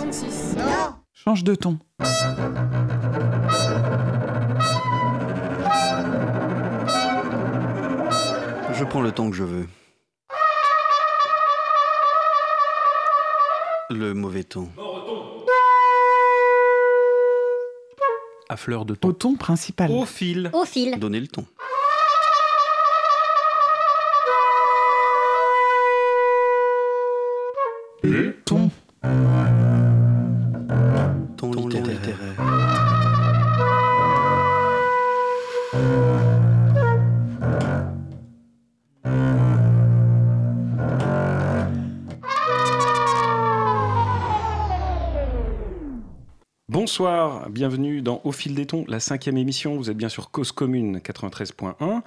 66. 66. Non. Change de ton. Je prends le temps que je veux. Le mauvais ton. À fleur de Au ton. ton principal. Au fil. Au fil. Donnez le ton. Bonsoir, bienvenue dans Au fil des tons, la cinquième émission. Vous êtes bien sur Cause Commune 93.1.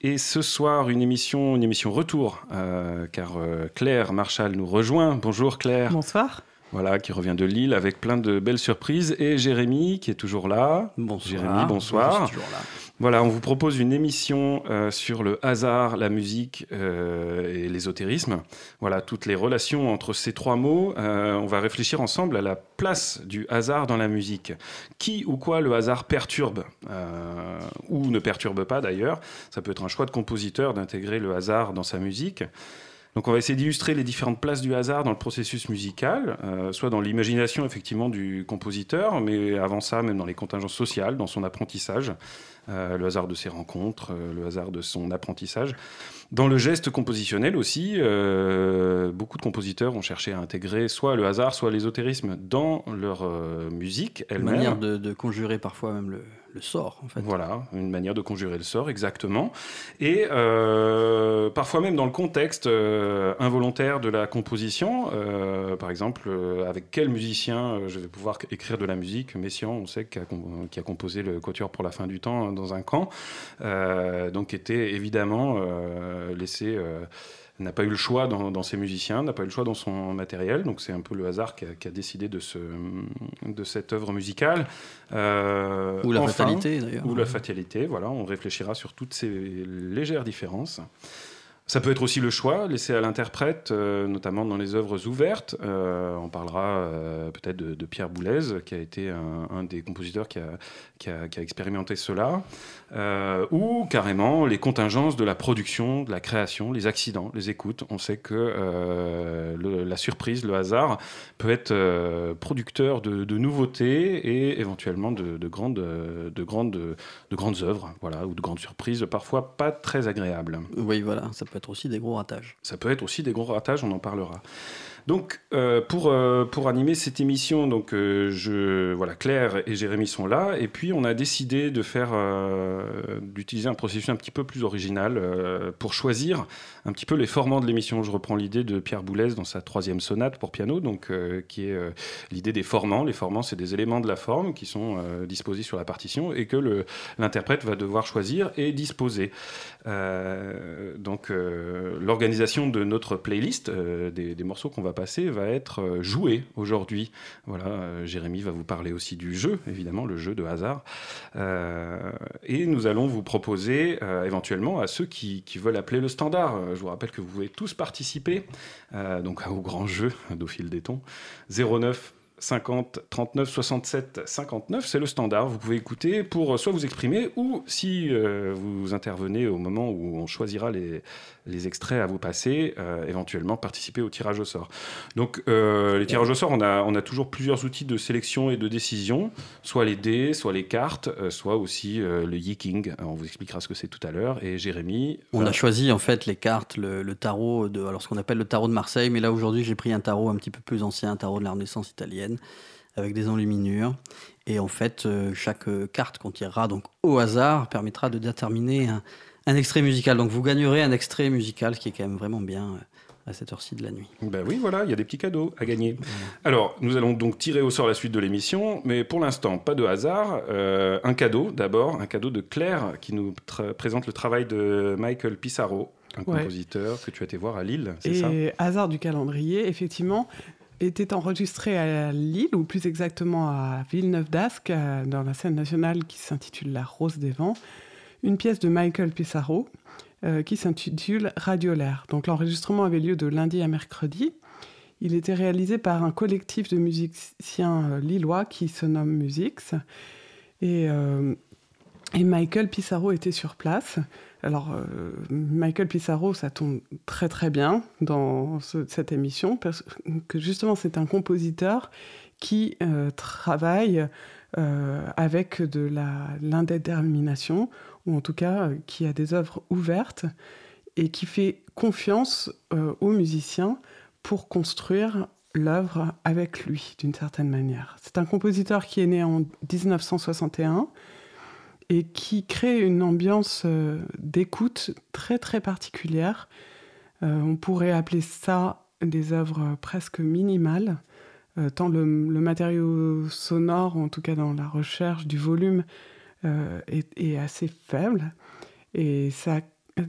Et ce soir, une émission, une émission retour, euh, car euh, Claire Marchal nous rejoint. Bonjour Claire. Bonsoir. Voilà, qui revient de Lille avec plein de belles surprises. Et Jérémy, qui est toujours là. Bonsoir. Jérémy, bonsoir. Je suis toujours là. Voilà, on vous propose une émission euh, sur le hasard, la musique euh, et l'ésotérisme. Voilà, toutes les relations entre ces trois mots. Euh, on va réfléchir ensemble à la place du hasard dans la musique. Qui ou quoi le hasard perturbe ou ne perturbe pas d'ailleurs. Ça peut être un choix de compositeur d'intégrer le hasard dans sa musique. Donc on va essayer d'illustrer les différentes places du hasard dans le processus musical, euh, soit dans l'imagination effectivement du compositeur, mais avant ça même dans les contingences sociales, dans son apprentissage, euh, le hasard de ses rencontres, euh, le hasard de son apprentissage. Dans le geste compositionnel aussi, beaucoup de compositeurs ont cherché à intégrer soit le hasard, soit l'ésotérisme dans leur musique Une elle-même. manière de, de conjurer parfois même le, le sort, en fait. Voilà, une manière de conjurer le sort, exactement. Et euh, parfois même dans le contexte euh, involontaire de la composition, euh, par exemple, avec quel musicien je vais pouvoir écrire de la musique Messiaen, on sait, qui a, qui a composé le Quatuor pour la fin du temps euh, dans un camp, donc était évidemment laissé... n'a pas eu le choix dans, dans ses musiciens, n'a pas eu le choix dans son matériel, donc c'est un peu le hasard qui a, qui a décidé de, ce, de cette œuvre musicale. Euh, Ou la enfin, fatalité, d'ailleurs. ou la fatalité, voilà, on réfléchira sur toutes ces légères différences. Ça peut être aussi le choix laissé à l'interprète, euh, notamment dans les œuvres ouvertes. Euh, on parlera euh, peut-être de, Pierre Boulez, qui a été un, des compositeurs qui a, expérimenté cela. Ou carrément les contingences de la production, de la création, les accidents, les écoutes. On sait que la surprise, le hasard, peut être producteur de, nouveautés et éventuellement de, de grandes, de, grandes, de grandes œuvres, voilà, ou de grandes surprises, parfois pas très agréables. Oui, voilà, ça peut être aussi des gros ratages. Ça peut être aussi des gros ratages, on en parlera. Donc, euh, pour, euh, pour animer cette émission, donc, euh, je, voilà, Claire et Jérémy sont là, et puis on a décidé de faire, d'utiliser un processus un petit peu plus original pour choisir un petit peu les formants de l'émission. Je reprends l'idée de Pierre Boulez dans sa troisième sonate pour piano, donc, qui est l'idée des formants. Les formants, c'est des éléments de la forme qui sont disposés sur la partition et que l'interprète va devoir choisir et disposer. Donc, l'organisation de notre playlist, des morceaux qu'on va passer, va être euh, jouée aujourd'hui. Voilà, euh, Jérémy va vous parler aussi du jeu, évidemment, le jeu de hasard. Euh, et nous allons vous proposer, éventuellement, à ceux qui, veulent appeler le standard. Je vous rappelle que vous pouvez tous participer donc au grand jeu d'au fil des tons. 09 50 39 67 59, c'est le standard. Vous pouvez écouter pour soit vous exprimer ou si vous intervenez au moment où on choisira les, les extraits à vous passer, euh, éventuellement participer au tirage au sort. Donc euh, les tirages au sort, on a, on a toujours plusieurs outils de sélection et de décision, soit les dés, soit les cartes, euh, soit aussi le Yiking. On vous expliquera ce que c'est tout à l'heure. Et Jérémy, On a choisi en fait les cartes, le, le tarot, de, alors ce qu'on appelle le tarot de Marseille, mais là aujourd'hui j'ai pris un tarot un petit peu plus ancien, un tarot de la Renaissance italienne, avec des enluminures. Et en fait, chaque carte qu'on tirera donc au hasard permettra de déterminer un, un extrait musical. Donc vous gagnerez un extrait musical, ce qui est quand même vraiment bien euh, à cette heure-ci de la nuit. Ben oui, voilà, il y a des petits cadeaux à gagner. Alors, nous allons donc tirer au sort la suite de l'émission, mais pour l'instant, pas de hasard. Euh, un cadeau, d'abord, un cadeau de Claire qui nous présente le travail de Michael Pissarro, un Ouais. compositeur que tu as été voir à Lille, c'est ça? Et hasard du calendrier, effectivement, était enregistré à Lille, ou plus exactement à Villeneuve d'Ascq, euh, dans la scène nationale qui s'intitule La Rose des Vents, une pièce de Michael Pissarro euh, qui s'intitule Radiolaire. Donc l'enregistrement avait lieu de lundi à mercredi. Il était réalisé par un collectif de musiciens lillois qui se nomme Musix. Et, et Michael Pissarro était sur place. Alors, Michael Pissarro, ça tombe très très bien dans cette émission, parce que justement, c'est un compositeur qui travaille avec de l'indétermination, ou en tout cas qui a des œuvres ouvertes et qui fait confiance euh, aux musiciens pour construire l'œuvre avec lui d'une certaine manière. C'est un compositeur qui est né en 1961 et qui crée une ambiance euh, d'écoute très très particulière. Euh, on pourrait appeler ça des œuvres presque minimales, tant le, matériau sonore, en tout cas dans la recherche du volume, est, est, assez faible. Et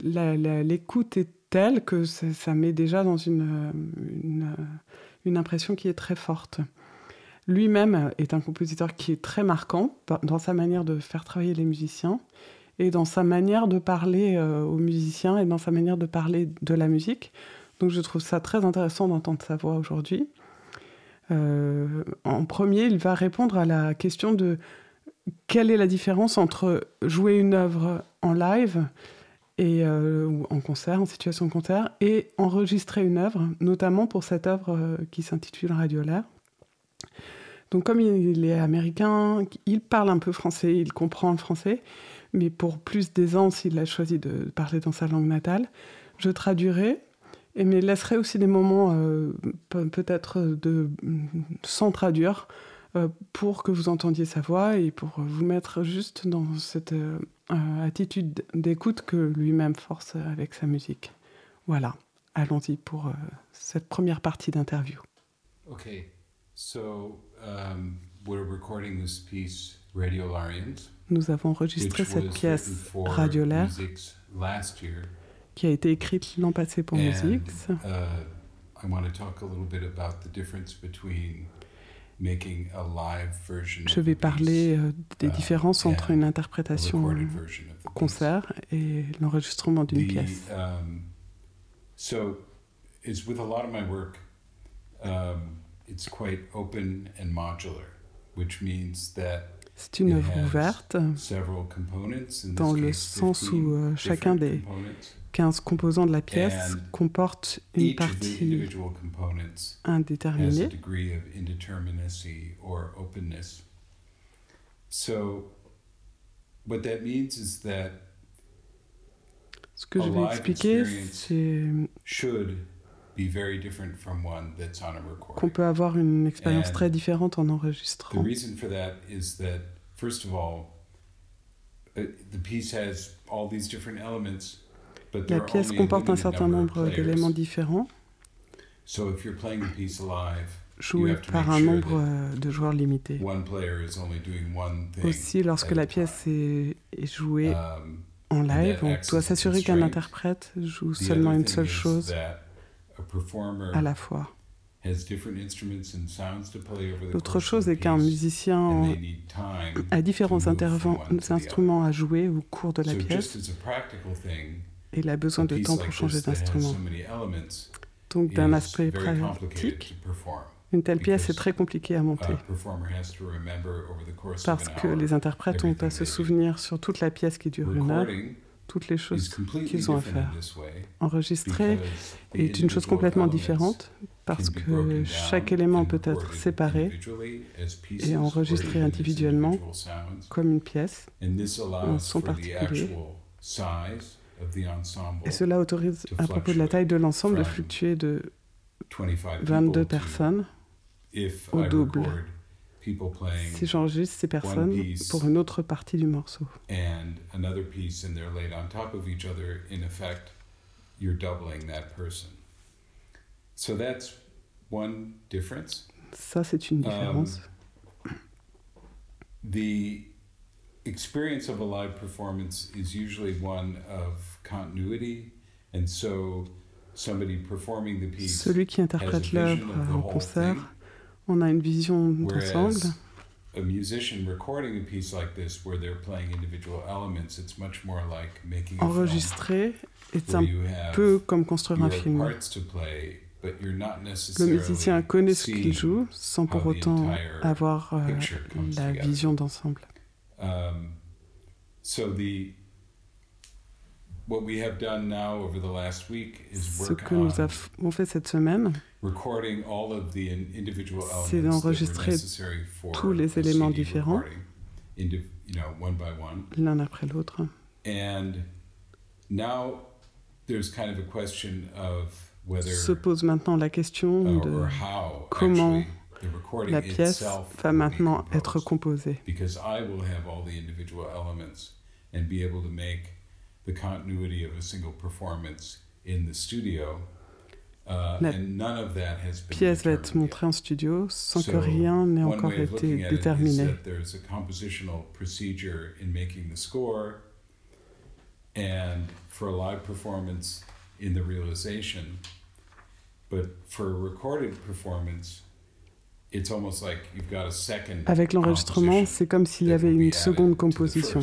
l'écoute est telle que ça, met déjà dans une, une, impression qui est très forte. Lui-même est un compositeur qui est très marquant dans sa manière de faire travailler les musiciens et dans sa manière de parler euh, aux musiciens et dans sa manière de parler de la musique. Donc je trouve ça très intéressant d'entendre sa voix aujourd'hui. Euh, en premier, il va répondre à la question de quelle est la différence entre jouer une œuvre en live et, euh, ou en concert, en situation de concert, et enregistrer une œuvre, notamment pour cette œuvre euh, qui s'intitule Radiolaire. Donc comme il est américain, il parle un peu français, il comprend le français, mais pour plus d'aisance, il a choisi de parler dans sa langue natale. Je traduirai, et mais laisserai aussi des moments euh, peut-être de sans traduire pour que vous entendiez sa voix et pour vous mettre juste dans cette euh, attitude d'écoute que lui-même force avec sa musique. Voilà, allons-y pour euh, cette première partie d'interview. Okay, so um, we're recording this piece, Radiolarians, Nous avons enregistré cette pièce Radiolaire qui a été écrite l'an passé pour Musix. Uh, I want to talk a little bit about the difference between je vais parler euh, des uh, différences entre une interprétation concert et l'enregistrement d'une pièce. C'est une œuvre ouverte dans le sens où euh, chacun des 15 composants de la pièce comportent une partie indéterminée. Ce que je vais expliquer, c'est qu'on peut avoir une expérience très différente en enregistrant. Uh, the piece has all these different elements la pièce comporte un certain nombre d'éléments différents, joués par un nombre euh, de joueurs limité. Aussi, lorsque la pièce est, jouée um, en live, on doit s'assurer qu'un interprète joue seulement une seule chose à la fois. L'autre chose est qu'un musicien a différents instruments à jouer au cours de la pièce il a besoin de temps pour changer d'instrument. Donc d'un aspect pratique, une telle pièce est très compliquée à monter parce que les interprètes ont à se souvenir sur toute la pièce qui dure une heure, toutes les choses qu'ils ont à faire. Enregistrer est une chose complètement différente parce que chaque élément peut être séparé et enregistré individuellement comme une pièce, en son particulier. Et cela autorise, à propos de la taille de l'ensemble, de fluctuer de 22 personnes au double si j'enregistre ces personnes pour une autre partie du morceau. Ça, c'est une différence. Um, experience of a live performance is usually one of continuity, and so somebody performing the piece Celui qui interprète l'œuvre en concert, on a une vision d'ensemble. A musician recording a piece like this, where they're playing individual elements, it's much more like making a Enregistrer est un peu comme construire un film. Le musicien connaît ce qu'il joue sans pour autant avoir euh, la vision d'ensemble. Um, so the what we have done now over the last week is Ce que nous avons fait cette semaine, c'est d'enregistrer tous les éléments différents, l'un après l'autre. And now there's kind of a question of se pose maintenant la question de comment la pièce va maintenant être composée. La pièce va être montrée en studio sans que rien n'ait encore été déterminé. And for a live performance, in the realization. But for a recorded performance, it's almost like you've got a second Avec l'enregistrement, c'est comme s'il y avait une seconde composition.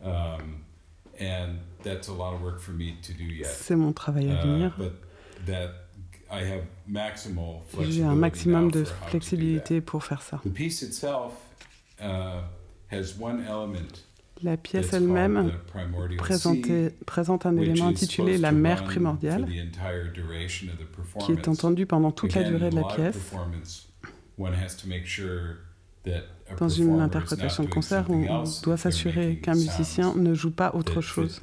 Um, and that's a lot of work for me to do yet. C'est mon travail à uh, venir. Uh, but that I have maximal J'ai un maximum de flexibilité pour faire ça. The piece itself uh, has one element la pièce elle-même présente un élément intitulé La mère primordiale, qui est entendu pendant toute la durée de la pièce. Dans une interprétation de concert, on doit s'assurer qu'un musicien ne joue pas autre chose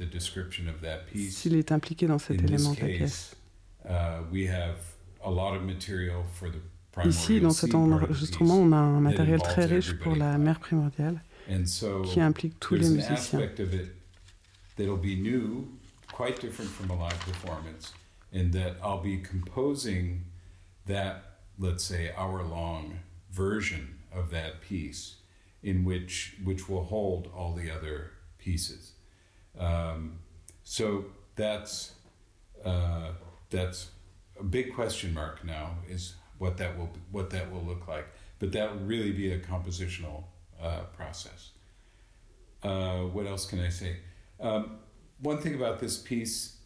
s'il est impliqué dans cet élément de la pièce. Uh, Ici, dans cet enregistrement, on a un matériel très riche pour la mère primordiale qui implique tous les musiciens. That'll be new, quite different from a live performance, in that I'll be composing that, let's say, hour-long version of that piece, in which which will hold all the other pieces. Um, so that's uh, that's a big question mark now is what that will what that will look like. But that will really be a compositional uh, process. Uh, what else can I say? Um, one thing about this piece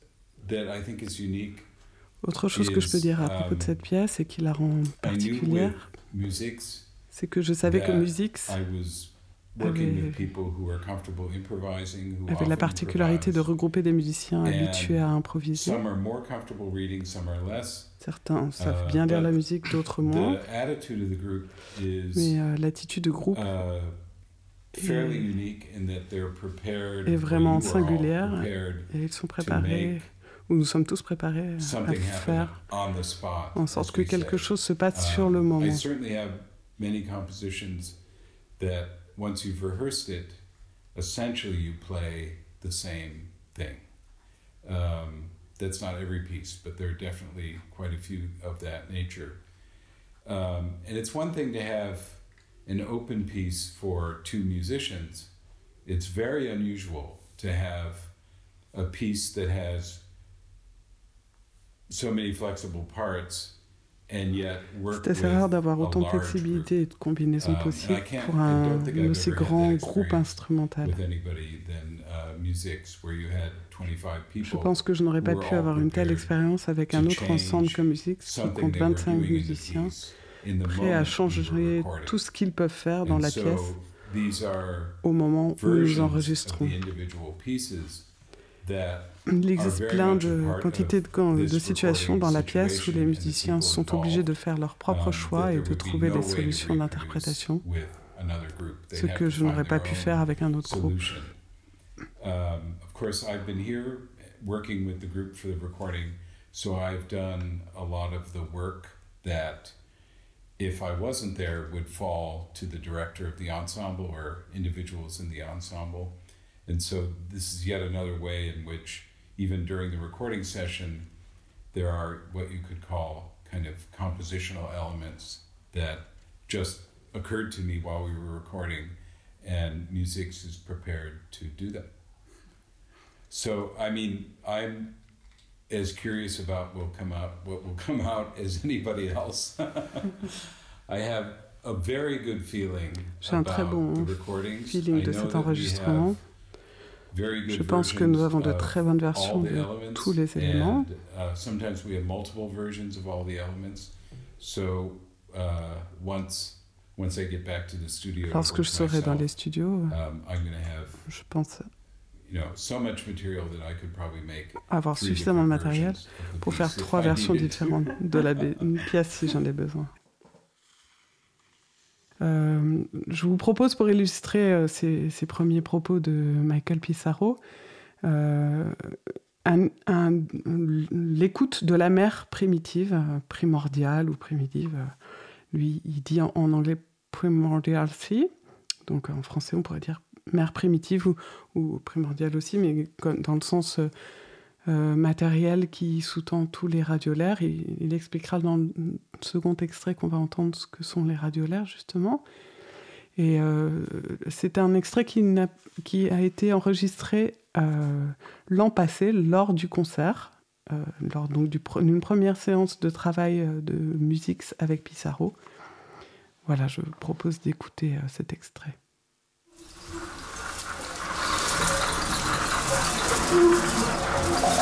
that I think is unique. Autre chose que je peux dire à propos de um, cette pièce et qui la rend particulière, c'est que je savais que Musics avait, la particularité de regrouper des musiciens habitués à improviser. Certains savent uh, bien lire la musique, d'autres moins. Mais euh, l'attitude du groupe uh, est, vraiment singulière et ils sont préparés, ou nous sommes tous préparés à faire en sorte que quelque chose se passe sur le uh, that once you've rehearsed it, essentially you play the same thing. Um, that's not every piece, but there are definitely quite a few of that nature. Um, and it's one thing to have an open piece for two musicians. It's very unusual to have a piece that has so many flexible parts C'est assez rare d'avoir autant de flexibilité et de combinaisons um, possibles pour un, aussi grand groupe instrumental. Uh, je pense que je n'aurais pas pu avoir une telle expérience avec un autre ensemble comme Music qui compte 25 musiciens prêts à changer tout ce qu'ils peuvent faire dans la pièce au moment où nous enregistrons. Il existe plein de quantités de, de, situations dans la pièce où les musiciens sont obligés de faire leurs propres um, choix et de trouver des solutions d'interprétation, ce que je n'aurais pas pu faire avec un autre groupe. Um, of course, I've been here working with the group for the recording, so I've done a lot of the work that, if I wasn't there, would fall to the director of the ensemble or individuals in the ensemble. And so this is yet another way in which, even during the recording session, there are what you could call kind of compositional elements that just occurred to me while we were recording, and Musics is prepared to do that. So, I mean, I'm as curious about what will come out, what will come out as anybody else. I have a very good feeling J'ai un très bon feeling de cet enregistrement. Je pense que nous avons de très bonnes versions de tous les éléments. Uh, sometimes we have multiple versions of all the elements. So uh, once once I get back to the studio, Lorsque je serai dans les studios, um, je pense you know so much material that I could probably make avoir suffisamment de matériel pour faire trois versions différentes de la pièce si j'en ai besoin. Euh, je vous propose pour illustrer euh, ces, premiers propos de Michael Pissarro euh, l'écoute de la mère primitive, primordiale ou primitive. lui, il dit en, anglais primordiality, donc en français on pourrait dire mère primitive ou, ou primordiale aussi, mais dans le sens euh, matériel qui sous-tend tous les radiolaires. Il, expliquera dans le second extrait qu'on va entendre ce que sont les radiolaires, justement. Et euh, c'est un extrait qui, a été enregistré euh, l'an passé lors du concert, lors donc d'une première séance de travail de musique avec Pissarro. Voilà, je vous propose d'écouter cet extrait.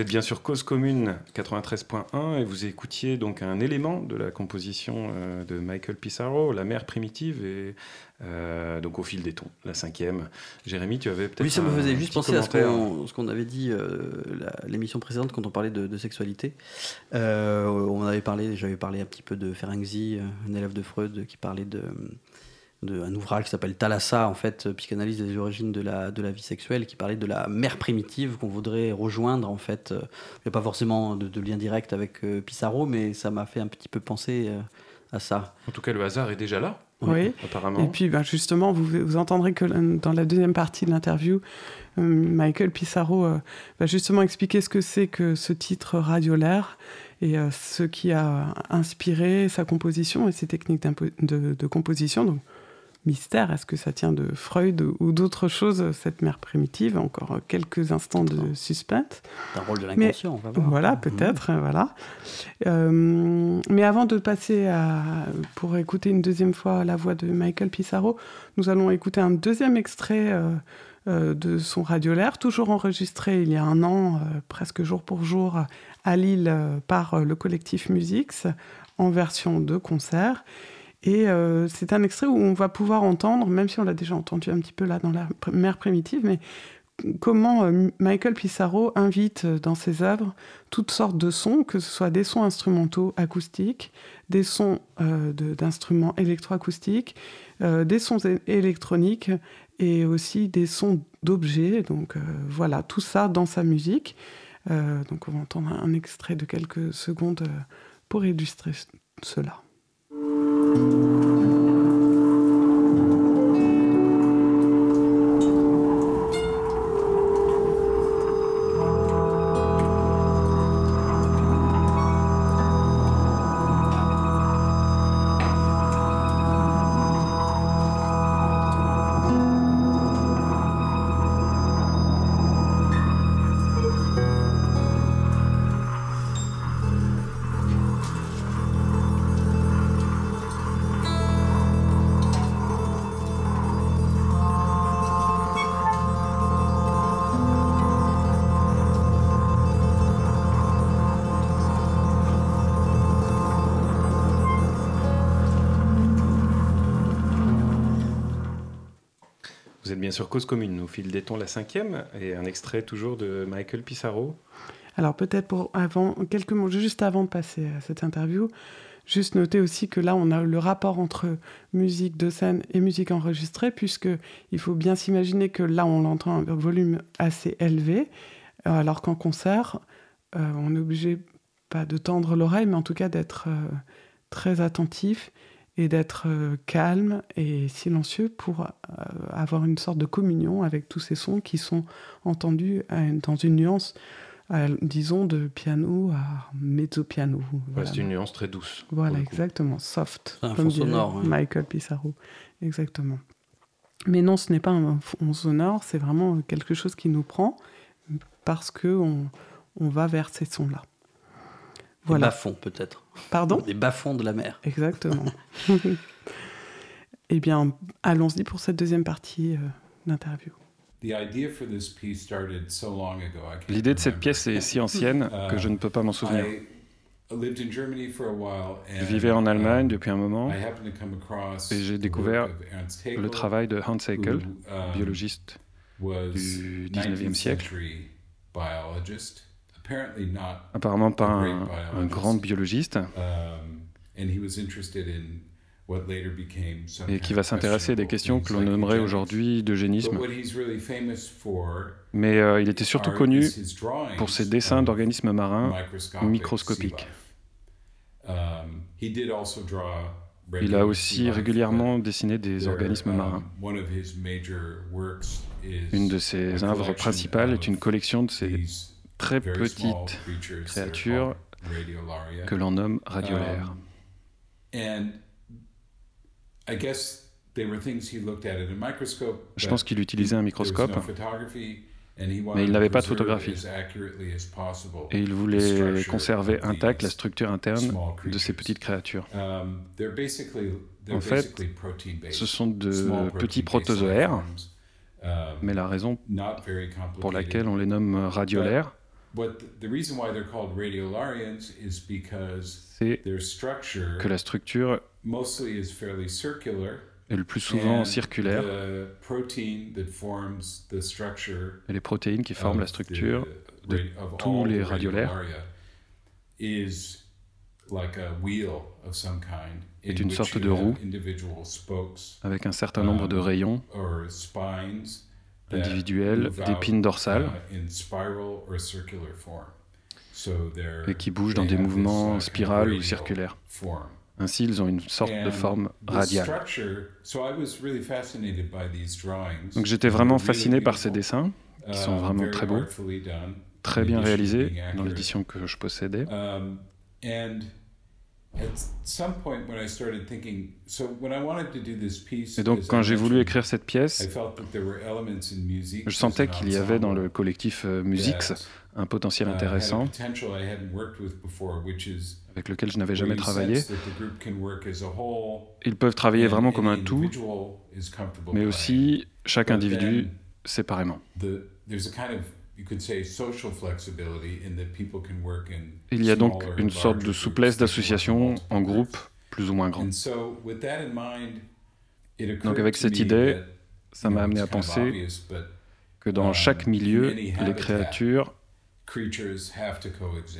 Vous êtes bien sur Cause Commune 93.1 et vous écoutiez donc un élément de la composition euh, de Michael Pissarro, La mer primitive, et euh, donc au fil des tons, la cinquième. Jérémy, tu avais peut-être. Oui, ça me faisait juste penser à ce qu'on ce qu'on avait dit euh, la- l'émission précédente quand on parlait de, de sexualité. On avait parlé, j'avais parlé un petit peu de Ferenczi, un élève de Freud, qui parlait de, de un ouvrage qui s'appelle Thalassa, en fait, euh, psychanalyse des origines de la, de la vie sexuelle, qui parlait de la mère primitive qu'on voudrait rejoindre, en fait. Euh, Il n'y a pas forcément de, de lien direct avec euh, Pissarro, mais ça m'a fait un petit peu penser euh, à ça. En tout cas, le hasard est déjà là, Oui. apparemment. Et puis ben, justement, vous, vous entendrez que dans la deuxième partie de l'interview, euh, Michael Pissarro euh, va justement expliquer ce que c'est que ce titre radiolaire et euh, ce qui a inspiré sa composition et ses techniques de, de composition. Donc, mystère, est-ce que ça tient de Freud ou d'autres choses, cette mère primitive? Encore quelques instants de suspense. Un rôle de l'inconscient, on va voir. Voilà, Mhm. peut-être, euh, voilà. Euh, mais avant de passer à, pour écouter une deuxième fois la voix de Michael Pissarro, nous allons écouter un deuxième extrait euh, de son radiolaire, toujours enregistré il y a un an, presque jour pour jour, à Lille par le collectif Musix en version de concert. Et c'est un extrait où on va pouvoir entendre, même si on l'a déjà entendu un petit peu là dans la mère primitive, mais comment euh, Michael Pissarro invite euh, dans ses œuvres toutes sortes de sons, que ce soit des sons instrumentaux acoustiques, des sons euh, d'instruments électroacoustiques, des sons électroniques et aussi des sons d'objets. Donc voilà, tout ça dans sa musique. donc on va entendre un extrait de quelques secondes pour illustrer cela. thank you sur Cause Commune. Nous fil d'éton la cinquième et un extrait toujours de Michael Pissarro. Alors peut-être pour avant, quelques mots, juste avant de passer à cette interview, juste noter aussi que là on a le rapport entre musique de scène et musique enregistrée, puisque il faut bien s'imaginer que là on l'entend un volume assez élevé, alors qu'en concert euh, on est obligé pas de tendre l'oreille, mais en tout cas d'être euh, très attentif et d'être euh, calme et silencieux pour euh, avoir une sorte de communion avec tous ces sons qui sont entendus dans une nuance, disons, de piano à mezzo-piano. Voilà. c'est une nuance très douce. Voilà, exactement, soft, un comme sonore, Michael Pissarro. Exactement. Mais non, ce n'est pas un fond sonore, c'est vraiment quelque chose qui nous prend parce qu'on on va vers ces sons-là. Voilà. Des bas-fonds, peut-être. Pardon Des bas-fonds de la mer. Exactement. eh bien, allons-y pour cette deuxième partie euh, d'interview. L'idée de cette pièce est si ancienne que je ne peux pas m'en souvenir. Je vivais en Allemagne depuis un moment et j'ai découvert le travail de Hans Haeckel, um, biologiste du 19e siècle, apparemment pas un, grand biologiste, um, et qui va s'intéresser à des questions que l'on nommerait aujourd'hui d'eugénisme. Mais euh, il était surtout connu pour ses dessins d'organismes marins microscopiques. Um, il a aussi régulièrement dessiné des organismes marins. Une de ses œuvres principales est une collection de ces très petite créature que l'on nomme radiolaire. Um, Je pense qu'il utilisait un microscope, mais il n'avait pas de photographie. Et il voulait conserver intacte la structure interne de ces petites créatures. Um, en fait, ce sont de petits protozoaires, um, mais la raison pour laquelle on les nomme radiolaires, c'est que la structure est le plus souvent circulaire. et les protéines qui forment la structure de tous les radiolaires est une sorte de roue avec un certain nombre de um, rayons individuelles d'épines dorsales. et qui bougent dans des mouvements spirales ou circulaires. Ainsi, ils ont une sorte de forme radiale. Donc j'étais vraiment fasciné par ces dessins, qui sont uh, vraiment très beaux, très bien réalisés dans l'édition que je possédais. Et donc, quand j'ai voulu écrire cette pièce, je sentais qu'il y avait dans le collectif euh, Musix un potentiel uh, intéressant avec lequel je n'avais jamais travaillé. Ils peuvent travailler vraiment comme un tout, mais aussi chaque individu séparément. The, there's a kind of you could say social flexibility in that people can work in Il y a donc une sorte de souplesse d'association en groupe plus ou moins grand. Donc avec cette idée, ça m'a amené à penser que dans um, chaque milieu, les créatures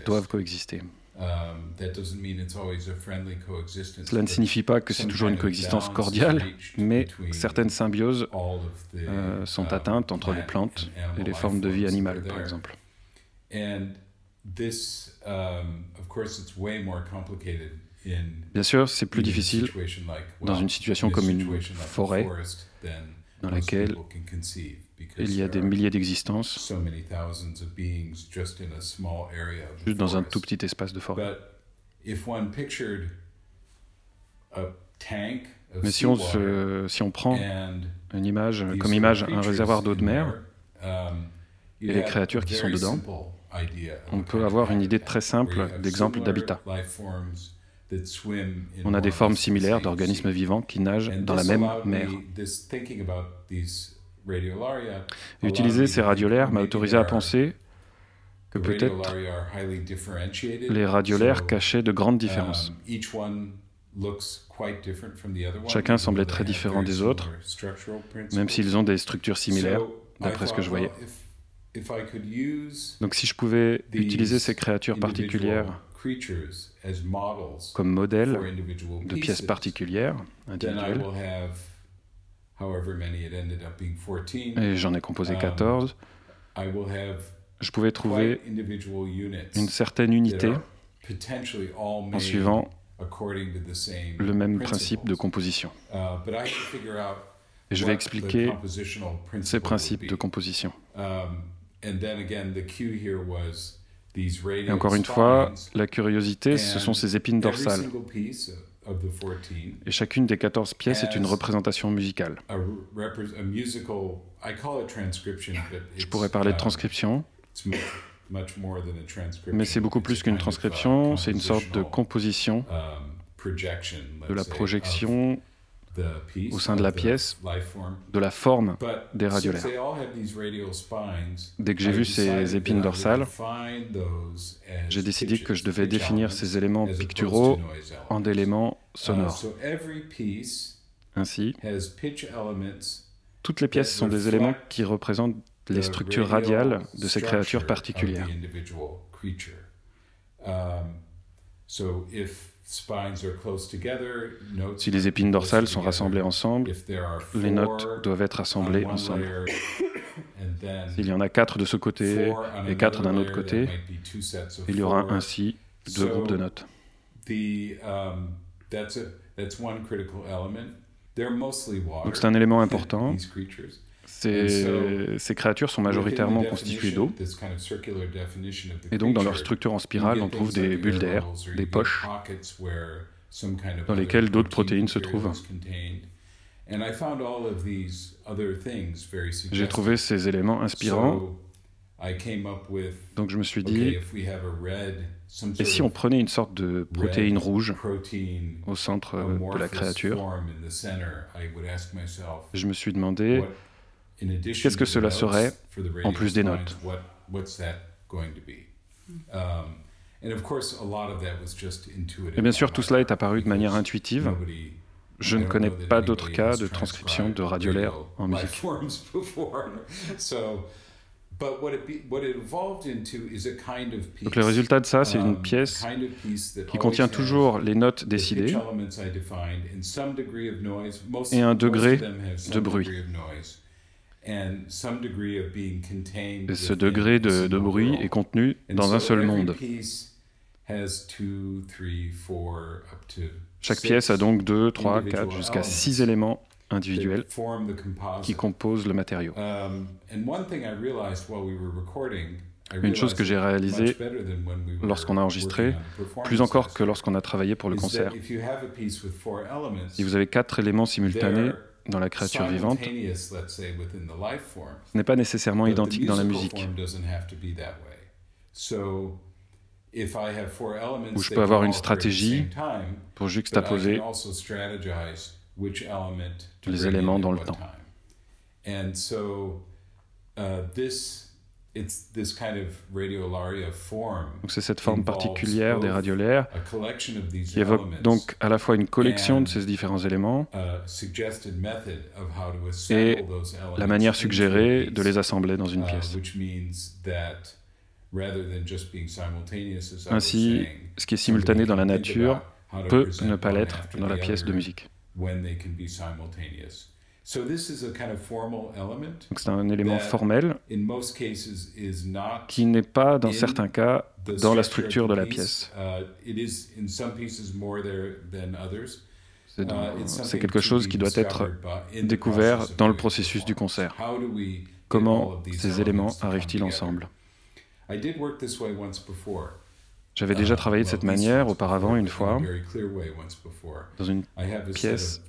doivent coexister. Um, that doesn't mean it's always a friendly coexistence, Cela ne signifie pas que c'est toujours une coexistence cordiale, mais between certaines symbioses euh, sont um, atteintes entre les plant plantes et les formes de vie animales, par exemple. And this, um, of course, it's way more complicated in Bien sûr, c'est plus difficile situation like- dans une situation comme une forêt dans laquelle il y a des milliers d'existences so many thousands of beings just in a small area of the juste dans un tout petit espace de forêt. But if one pictured a tank of Mais si on, se, si on prend une image, comme image un réservoir d'eau de mer, um, et les have créatures qui sont very dedans, simple idea of on peut avoir une idée habitat, très simple d'exemple d'habitat. On a des formes similaires d'organismes vivants qui nagent dans la même mer. Utiliser ces radiolaires m'a autorisé à are- penser que peut-être les radiolaires cachaient de grandes différences. um, Chacun semblait très différent des autres, Même s'ils ont des structures similaires, d'après ce que je voyais. Donc si je pouvais utiliser ces créatures particulières comme modèle for individual de pièces particulières, individuelles, et j'en ai composé Um, 14, I will have je pouvais trouver une certaine unité en suivant le même principe de composition. Uh, but I had to figure out Et je vais expliquer ces principes de composition. Um, Et encore une fois, la curiosité, ce sont ces épines dorsales. Single piece of the 14 Et chachune des 14 pièces est une représentation musicale. Je it's, pourrais parler de um, transcription, it's much, much more than a transcription. mais c'est beaucoup plus qu'une uh, transcription, c'est une sorte de composition um, projection, de la projection au sein de la pièce de la forme des radiolaires. Dès que j'ai vu ces épines dorsales, j'ai décidé que je devais définir ces éléments picturaux en éléments Uh, sonores. so every piece Ainsi, has pitch elements toutes les pièces sont des éléments qui représentent les structures radial radiales de ces créatures particulières. Si les épines dorsales sont rassemblées ensemble, les notes doivent être assemblées ensemble. S'il y en a quatre de ce côté et quatre d'un autre côté, il y aura ainsi deux groupes de notes. Um. Donc c'est un élément important. Ces, ces créatures sont majoritairement constituées d'eau. Et donc dans leur structure en spirale, on trouve des bulles air d'air, des poches, dans lesquelles d'autres protéines se trouvent. is contained. And I found all of these other things very J'ai trouvé ces éléments inspirants, donc je me suis dit, et si on prenait une sorte de protéine rouge au centre de la créature, je me suis demandé qu'est-ce que cela serait en plus des notes? Um. Et bien sûr, tout cela est apparu de manière intuitive. Je ne connais pas d'autres cas de transcription de transcribed radiolaires radio en musique. forms before. So, but what it, be, what it evolved into is a kind of piece. Donc le résultat de ça, c'est une um, pièce qui contient toujours les notes décidées et un degré de bruit. Ce within degré de, bruit est contenu And dans un seul monde. piece has two, three, four, up to Chaque pièce a donc 2, 3, individual 4, jusqu'à elements 6 éléments individuels qui composent le matériau. Um, Une chose que j'ai réalisée lorsqu'on a enregistré, plus encore que lorsqu'on a travaillé pour le concert. Si vous avez quatre éléments simultanés dans la créature vivante, n'est pas nécessairement identique dans la musique. Où je peux avoir une stratégie pour juxtaposer les éléments dans le temps. Time. And so uh, this it's this kind of radiolaria form Donc c'est cette forme particulière des radiolaires a collection of these qui évoque donc à la fois une collection de ces différents éléments a suggested method of how to et assemble those elements la manière suggérée de les assembler dans une uh, pièce. which means that rather than just being simultaneous, as I was Ainsi, ce qui est simultané dans la nature about how to peut ne pas l'être dans la pièce de musique. When they can be simultaneous. So this is a kind of formal element Donc c'est un élément formel in most cases is not qui n'est pas, dans in certains cas, dans la structure de la pièce. It is in some pieces more there than others. C'est quelque chose qui doit être découvert dans le processus du concert. How do we get all Comment ces éléments arrivent-ils ensemble? I did work this way once before. J'avais déjà Uh, travaillé de cette manière auparavant une fois dans une pièce-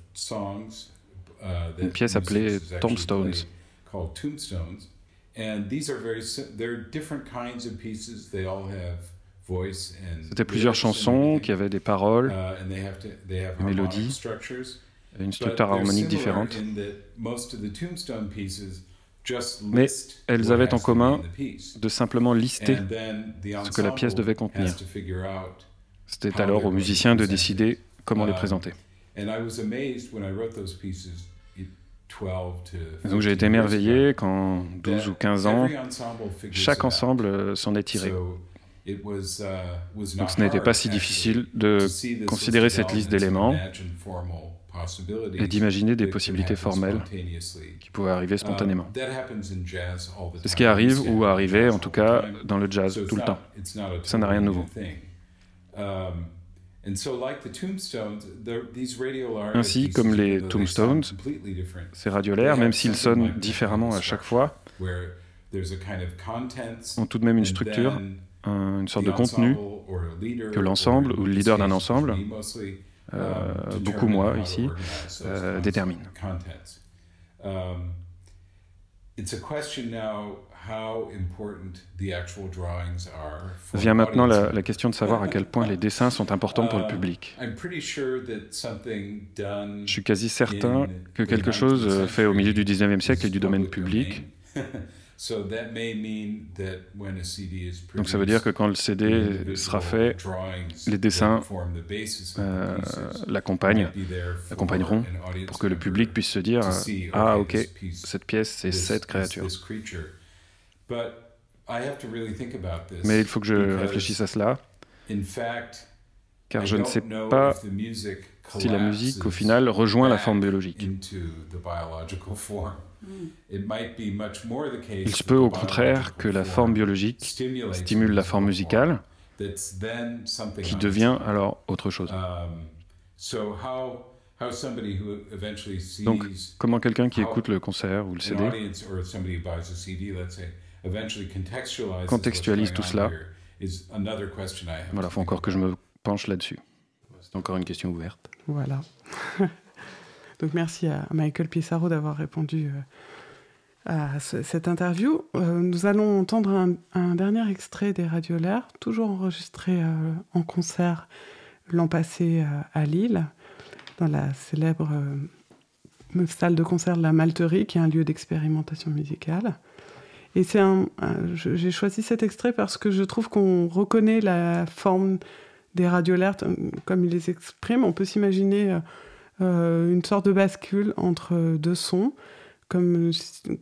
une pièce appelée Tombstones. play called Tombstones, and these are very sim- they're different kinds of pieces. They all have voice and C'était plusieurs chansons qui avaient des paroles, Uh, des mélodies, une structure harmonique différente. in that most of the Tombstone pieces just Mais list elles avaient en commun de simplement lister. Ce que la pièce devait contenir. C'était alors aux musiciens de décider comment les Uh, présenter. And I was amazed when I wrote those pieces it- 12 to Et Donc j'ai 15 été émerveillé quand 12 ou that 15 ans, chaque ensemble euh, s'en est tiré. Uh, Donc ce n'était pas si difficile de to see this considérer list of cette liste elements and d'éléments imagine formal possibilities et d'imaginer des possibilités formelles spontaneously. qui pouvaient arriver spontanément. That happens in jazz all the C'est ce time. qui arrive ou arrivait en tout cas dans le jazz tout le temps. Ça n'a rien de nouveau. New thing. Um, and so like the tombstones, the- these radiolaria Ainsi, comme les tombstones, Ces radiolaires, même s'ils sonnent différemment à chaque fois, ont tout de même une structure, une sorte de contenu que l'ensemble ou le leader d'un ensemble, um, euh, determine beaucoup moi ici, euh, détermine. Vient maintenant la, question de savoir à quel point les dessins sont importants pour le Uh, public. Je suis quasi certain in que the quelque chose 19th euh, fait au milieu du century 19e siècle est du domaine public public. domain. so that may mean that when a CD is Donc ça veut dire que quand le CD sera fait, les dessins, euh, l'accompagnent, accompagneront pour que le public puisse se dire euh, Ah, ok, cette pièce, c'est cette créature. Mais il faut que je réfléchisse à cela, in fact, car I je ne don't sais know pas if the music si la musique, au final, rejoint la forme biologique. into the biological form. It might be much more the case Il se peut au contraire biological que la form forme biologique stimule la forme musical musicale, form that's then something qui devient alors autre chose. Um, so how how somebody who eventually sees Donc, comment quelqu'un qui écoute le concert ou le CD Contextualise tout cela. Voilà, to faut encore que je me penche là-dessus. C'est encore une question ouverte. Voilà. Donc merci à Michael Pissarro d'avoir répondu euh, à ce- cette interview. Euh, nous allons entendre un, un dernier extrait des Radiolaires, toujours enregistré euh, en concert l'an passé euh, à Lille, dans la célèbre euh, salle de concert de la Malterie, qui est un lieu d'expérimentation musicale. Et c'est un, je- j'ai choisi cet extrait parce que je trouve qu'on reconnaît la forme des radiolaires t- comme ils les expriment. On peut s'imaginer euh, euh, une sorte de bascule entre deux sons, comme,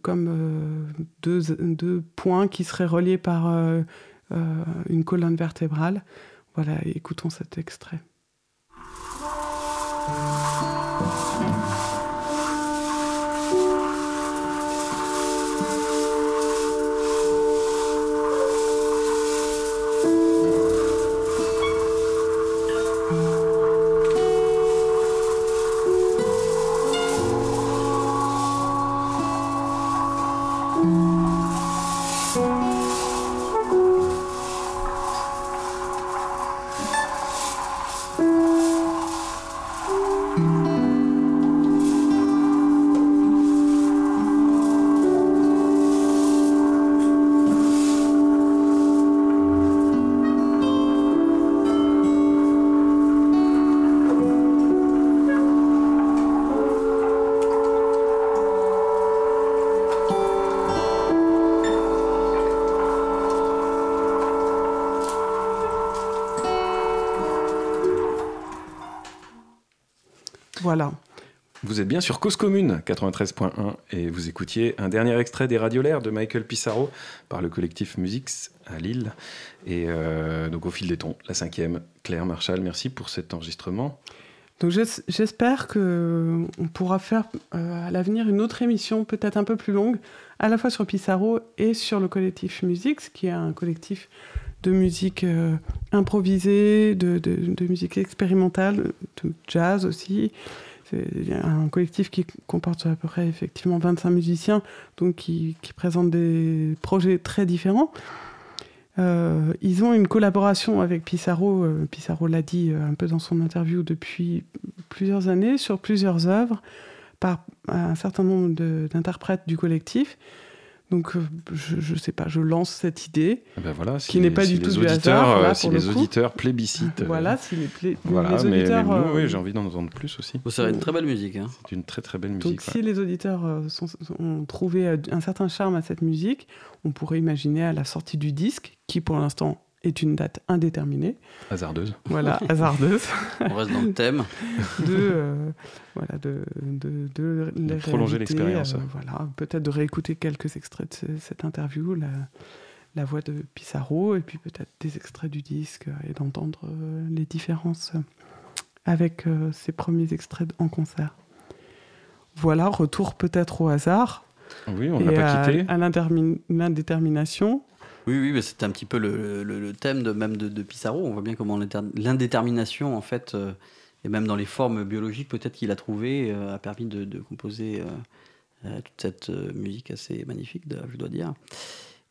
comme euh, deux, deux points qui seraient reliés par euh, euh, une colonne vertébrale. Voilà, écoutons cet extrait. Vous êtes bien sur Cause Commune 93.1 et vous écoutiez un dernier extrait des Radiolaires de Michael Pissarro par le collectif Musix à Lille. Et euh, donc au fil des tons, la cinquième, Claire Marchal, merci pour cet enregistrement. Donc j'espère qu'on pourra faire euh, à l'avenir une autre émission, peut-être un peu plus longue, à la fois sur Pissarro et sur le collectif Musix, qui est un collectif de musique euh, improvisée, de, musique expérimentale, de jazz aussi. C'est un collectif qui comporte à peu près effectivement 25 musiciens, donc qui, qui présente des projets très différents. Euh, ils ont une collaboration avec Pissarro, euh, Pissarro l'a dit euh, un peu dans son interview depuis plusieurs années, sur plusieurs œuvres par un certain nombre d'interprètes du collectif. Donc, euh, je ne sais pas, je lance cette idée, ah ben voilà, qui n'est pas du tout du hasard. Euh, si les auditeurs plébiscitent. Voilà, si les, voilà, auditeurs. Mais, mais oui, j'ai envie d'en entendre plus aussi. C'est une très belle musique. Hein. C'est une très très belle musique. Donc, si les auditeurs ont trouvé un certain charme à cette musique, on pourrait imaginer à la sortie du disque, qui pour l'instant est une date indéterminée. Hasardeuse. Voilà, hasardeuse. On reste dans le thème. de, euh, voilà, de, de, de, prolonger l'expérience. Euh, voilà, peut-être de réécouter quelques extraits de cette interview, la, la voix de Pissarro, et puis peut-être des extraits du disque, et d'entendre euh, les différences avec ces premiers extraits en concert. Voilà, retour peut-être au hasard. Oui, on n'a pas quitté. À l'indétermination. Oui, oui, mais c'était un petit peu le, thème même de, Pissarro. On voit bien comment l'indétermination, en fait, euh, et même dans les formes biologiques, peut-être qu'il a trouvé, euh, a permis de, composer euh, toute cette musique assez magnifique, je dois dire.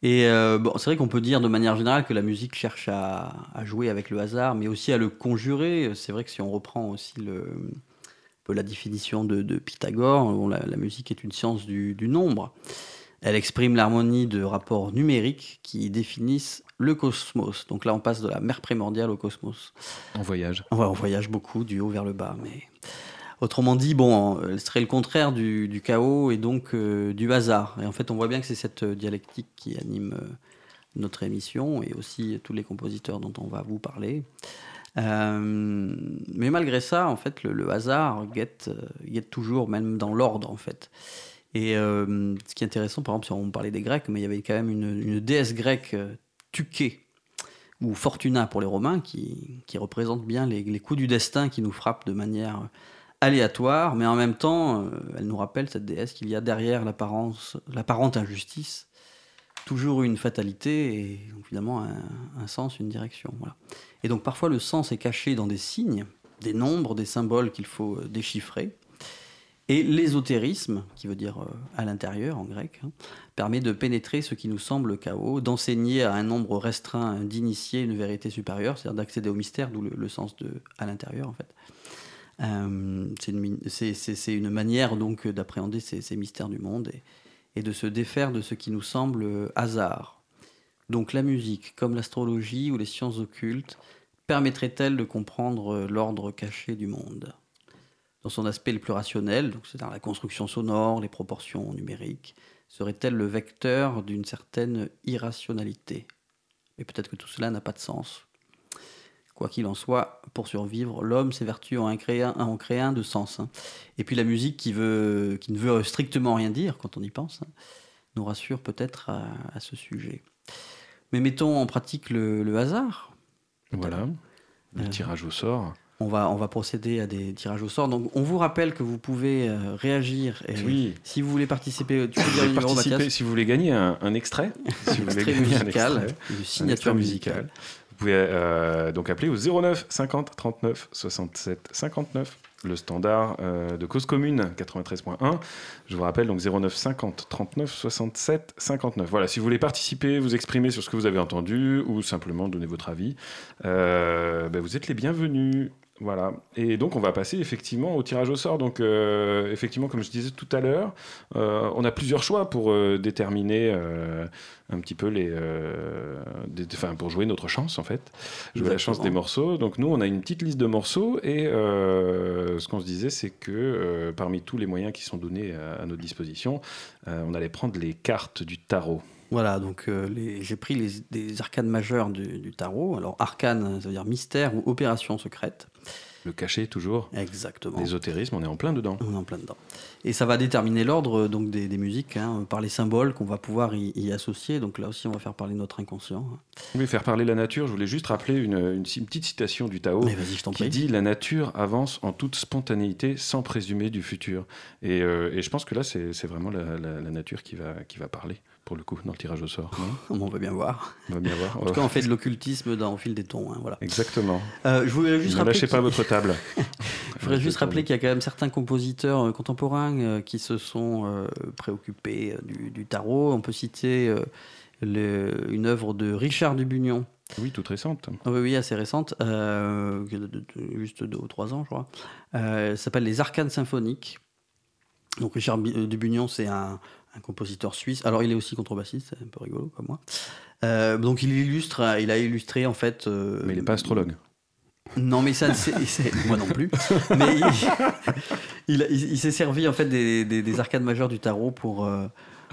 Et bon, c'est vrai qu'on peut dire de manière générale que la musique cherche à, jouer avec le hasard, mais aussi à le conjurer. C'est vrai que si on reprend aussi le, la définition de, Pythagore, la, musique est une science du nombre. Elle exprime l'harmonie de rapports numériques qui définissent le cosmos. Donc là, on passe de la mer primordiale au cosmos. On voyage. Ouais, on voyage beaucoup du haut vers le bas. Mais autrement dit, bon, elle serait le contraire du, chaos et donc euh, du hasard. Et en fait, on voit bien que c'est cette dialectique qui anime euh, notre émission et aussi tous les compositeurs dont on va vous parler. Euh, mais malgré ça, en fait, le, hasard guette, guette toujours, même dans l'ordre, en fait. Et euh, ce qui est intéressant, par exemple, si on parlait des Grecs, mais il y avait quand même une, déesse grecque, euh, Tuké, ou Fortuna pour les Romains, qui, représente bien les, coups du destin qui nous frappent de manière aléatoire, mais en même temps, euh, elle nous rappelle, cette déesse, qu'il y a derrière l'apparente injustice toujours une fatalité et finalement un, sens, une direction. Et donc parfois le sens est caché dans des signes, des nombres, des symboles qu'il faut déchiffrer. Et l'ésotérisme, qui veut dire euh, à l'intérieur en grec, hein, permet de pénétrer ce qui nous semble chaos, d'enseigner à un nombre restreint d'initier une vérité supérieure, c'est-à-dire d'accéder au mystère, d'où le, sens de à l'intérieur en fait. Euh, c'est une, manière donc d'appréhender ces, mystères du monde et, et, de se défaire de ce qui nous semble hasard. Donc la musique, comme l'astrologie ou les sciences occultes, permettrait-elle de comprendre l'ordre caché du monde? Dans son aspect le plus rationnel, donc c'est-à-dire la construction sonore, les proportions numériques, serait-elle le vecteur d'une certaine irrationalité Mais peut-être que tout cela n'a pas de sens. Quoi qu'il en soit, pour survivre, l'homme s'évertue en créer un, en créer un de sens. Hein. Et puis la musique qui, veut, qui ne veut strictement rien dire quand on y pense, hein, nous rassure peut-être à, ce sujet. Mais mettons en pratique le, hasard. Voilà, le euh, tirage au sort on va, on va procéder à des tirages au sort. Donc, on vous rappelle que vous pouvez euh, réagir. Et oui. Si vous voulez participer, tu peux dire le numéro, Mathias Si vous voulez gagner un, extrait, si vous voulez gagner musical, un extrait, une signature musicale. Vous pouvez euh, donc appeler au 09 50 39 67 59 le standard euh, de cause commune 93.1. Je vous rappelle donc 09 50 39 67 59. Voilà, si vous voulez participer, vous exprimer sur ce que vous avez entendu ou simplement donner votre avis, ben, vous êtes les bienvenus. Voilà. Et donc, on va passer effectivement au tirage au sort. Donc, euh, effectivement, comme je disais tout à l'heure, euh, on a plusieurs choix pour euh, déterminer un petit peu les. Enfin, pour jouer notre chance, en fait. Jouer la chance des morceaux. Donc, nous, on a une petite liste de morceaux. Et ce qu'on se disait, c'est que parmi tous les moyens qui sont donnés à, notre disposition, on allait prendre les cartes du tarot. Voilà, donc j'ai pris les, des arcanes majeures du, du, tarot. Alors, arcane, ça veut dire mystère ou opération secrète. Le cachet, toujours. Exactement. L'ésotérisme, on est en plein dedans. On est en plein dedans. Et ça va déterminer l'ordre donc des, des musiques hein, par les symboles qu'on va pouvoir y, y associer. Donc là aussi, on va faire parler notre inconscient. Oui, faire parler la nature, je voulais juste rappeler une, une- une petite citation du Tao. Je qui prie. dit la nature avance en toute spontanéité sans présumer du futur. Et, euh, et je pense que là, c'est c'est vraiment la, la- la nature qui va, qui va parler, pour le coup, dans le tirage au sort. non On va bien voir. On va bien voir. En tout cas, on fait de l'occultisme dans, au fil des tons. hein, voilà. Exactement. Euh, je voulais juste Ne lâchez pas votre table. Je voudrais juste rappeler qu'il y a quand même certains compositeurs euh, contemporains euh, qui se sont préoccupés du, du tarot. On peut citer le- une œuvre de Richard Dubugnon, Oui, toute récente. Ah oui, oui, assez récente, euh, juste deux ou trois ans, je crois. Euh, elle s'appelle Les Arcanes symphoniques. Donc Richard Dubugnon, c'est un, un compositeur suisse. Alors il est aussi contrebassiste, c'est un peu rigolo comme moi. Euh, donc il illustre, euh, il a illustré en fait. euh, Mais il n'est pas astrologue. non, mais ça, moi non plus. Mais il, il, il- il s'est servi en fait des, des- des arcades majeures du tarot pour,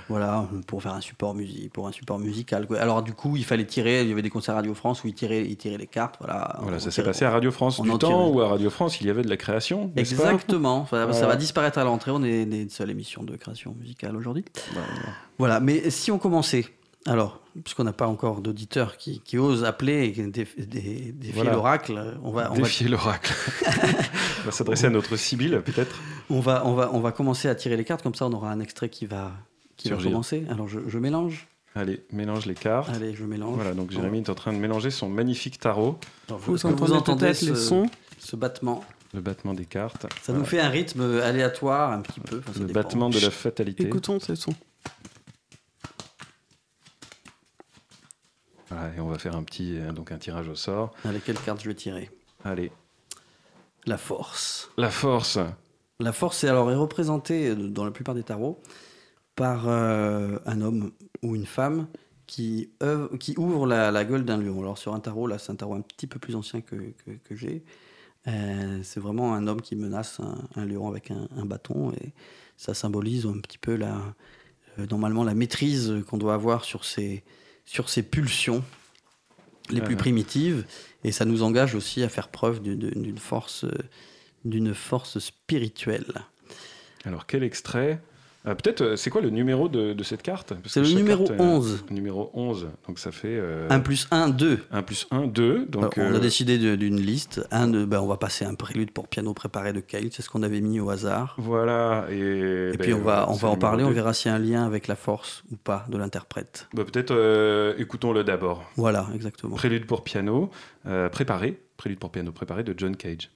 voilà, pour faire un support musique, pour un support musical. Alors du coup, il fallait tirer. Il y avait des concerts Radio France où il tirait, il tirait les cartes. Voilà. Voilà, On ça s'est passé à Radio France on du en temps où à Radio France il y avait de la création. Exactement. Ça, va disparaître à l'entrée. On est une seule émission de création musicale aujourd'hui. Bah, Voilà. Mais si on commençait, alors, puisqu'on n'a pas encore d'auditeurs qui, qui osent appeler et déf- dé- défier Voilà. l'oracle, on va, on va Défier l'oracle. on va s'adresser à notre Sibylle, peut-être. On va, on, va, on va commencer à tirer les cartes, comme ça on aura un extrait qui va, qui va Surgir. commencer. Alors je, je mélange. Allez, mélange les cartes. Allez, je mélange. Voilà, donc Jérémy est en train de mélanger son magnifique tarot, Alors, Vous est-ce que entendez ce, les sons ce battement. le battement des cartes. Ça nous fait un rythme aléatoire un petit peu. Enfin, le dépend. battement de la fatalité. Écoutons ces sons. Voilà, et on va faire un petit euh, donc un tirage au sort. Allez, quelle carte je vais tirer? Allez, La force. la force. La force, c'est alors est représentée euh, dans la plupart des tarots par euh, un homme ou une femme qui, ouvre la, la gueule d'un lion. Alors sur un tarot, là c'est un tarot un petit peu plus ancien que, que, que j'ai. Euh, c'est vraiment un homme qui menace un, un lion avec un, un bâton et ça symbolise un petit peu la, euh, normalement la maîtrise qu'on doit avoir sur ses, sur ses pulsions les plus primitives et ça nous engage aussi à faire preuve d'une- force, d'une force spirituelle. Alors quel extrait? Euh, Peut-être, euh, c'est quoi le numéro de, de cette carte? C'est le numéro carte, euh, 11. Numéro 11, donc ça fait... euh, 1 plus 1, 2. 1 plus 1, 2. Donc, on euh, a décidé d'une liste. Un de, ben, on va passer un prélude pour piano préparé de Kyle, c'est ce qu'on avait mis au hasard. Voilà. Et, Et ben, puis on va, on va en parler, on numéro deux. verra s'il y a un lien avec la force ou pas de l'interprète. Bah, Peut-être euh, écoutons-le d'abord. Voilà, exactement. Prélude pour piano, euh, préparé. Prélude pour piano préparé de John Cage.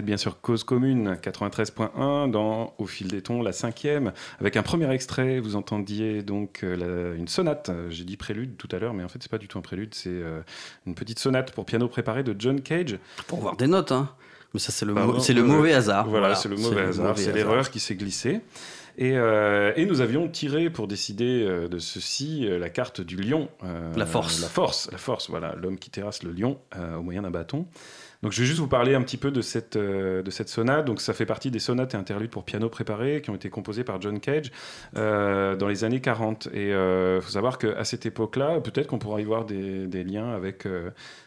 Êtes bien sûr Cause Commune 93.1 dans Au fil des tons, la cinquième. Avec un premier extrait, vous entendiez donc euh, la- une sonate. J'ai dit prélude tout à l'heure, mais en fait, c'est pas du tout un prélude, c'est euh, une petite sonate pour piano préparé de John Cage. Pour voir des notes, hein. Mais ça, c'est le, le euh, mauvais hasard. Voilà, c'est le mauvais hasard, c'est l'erreur qui s'est glissée. Et, euh, et nous avions tiré pour décider de ceci la carte du lion. euh, La force. La force, la force, voilà, l'homme qui terrasse le lion au moyen d'un bâton. Donc je vais juste vous parler un petit peu de cette, euh, de cette sonate. Donc ça fait partie des sonates et interludes pour piano préparé qui ont été composés par John Cage euh, dans les années 40. Et il euh, faut savoir qu'à cette époque-là, peut-être qu'on pourra y voir des, des liens avec,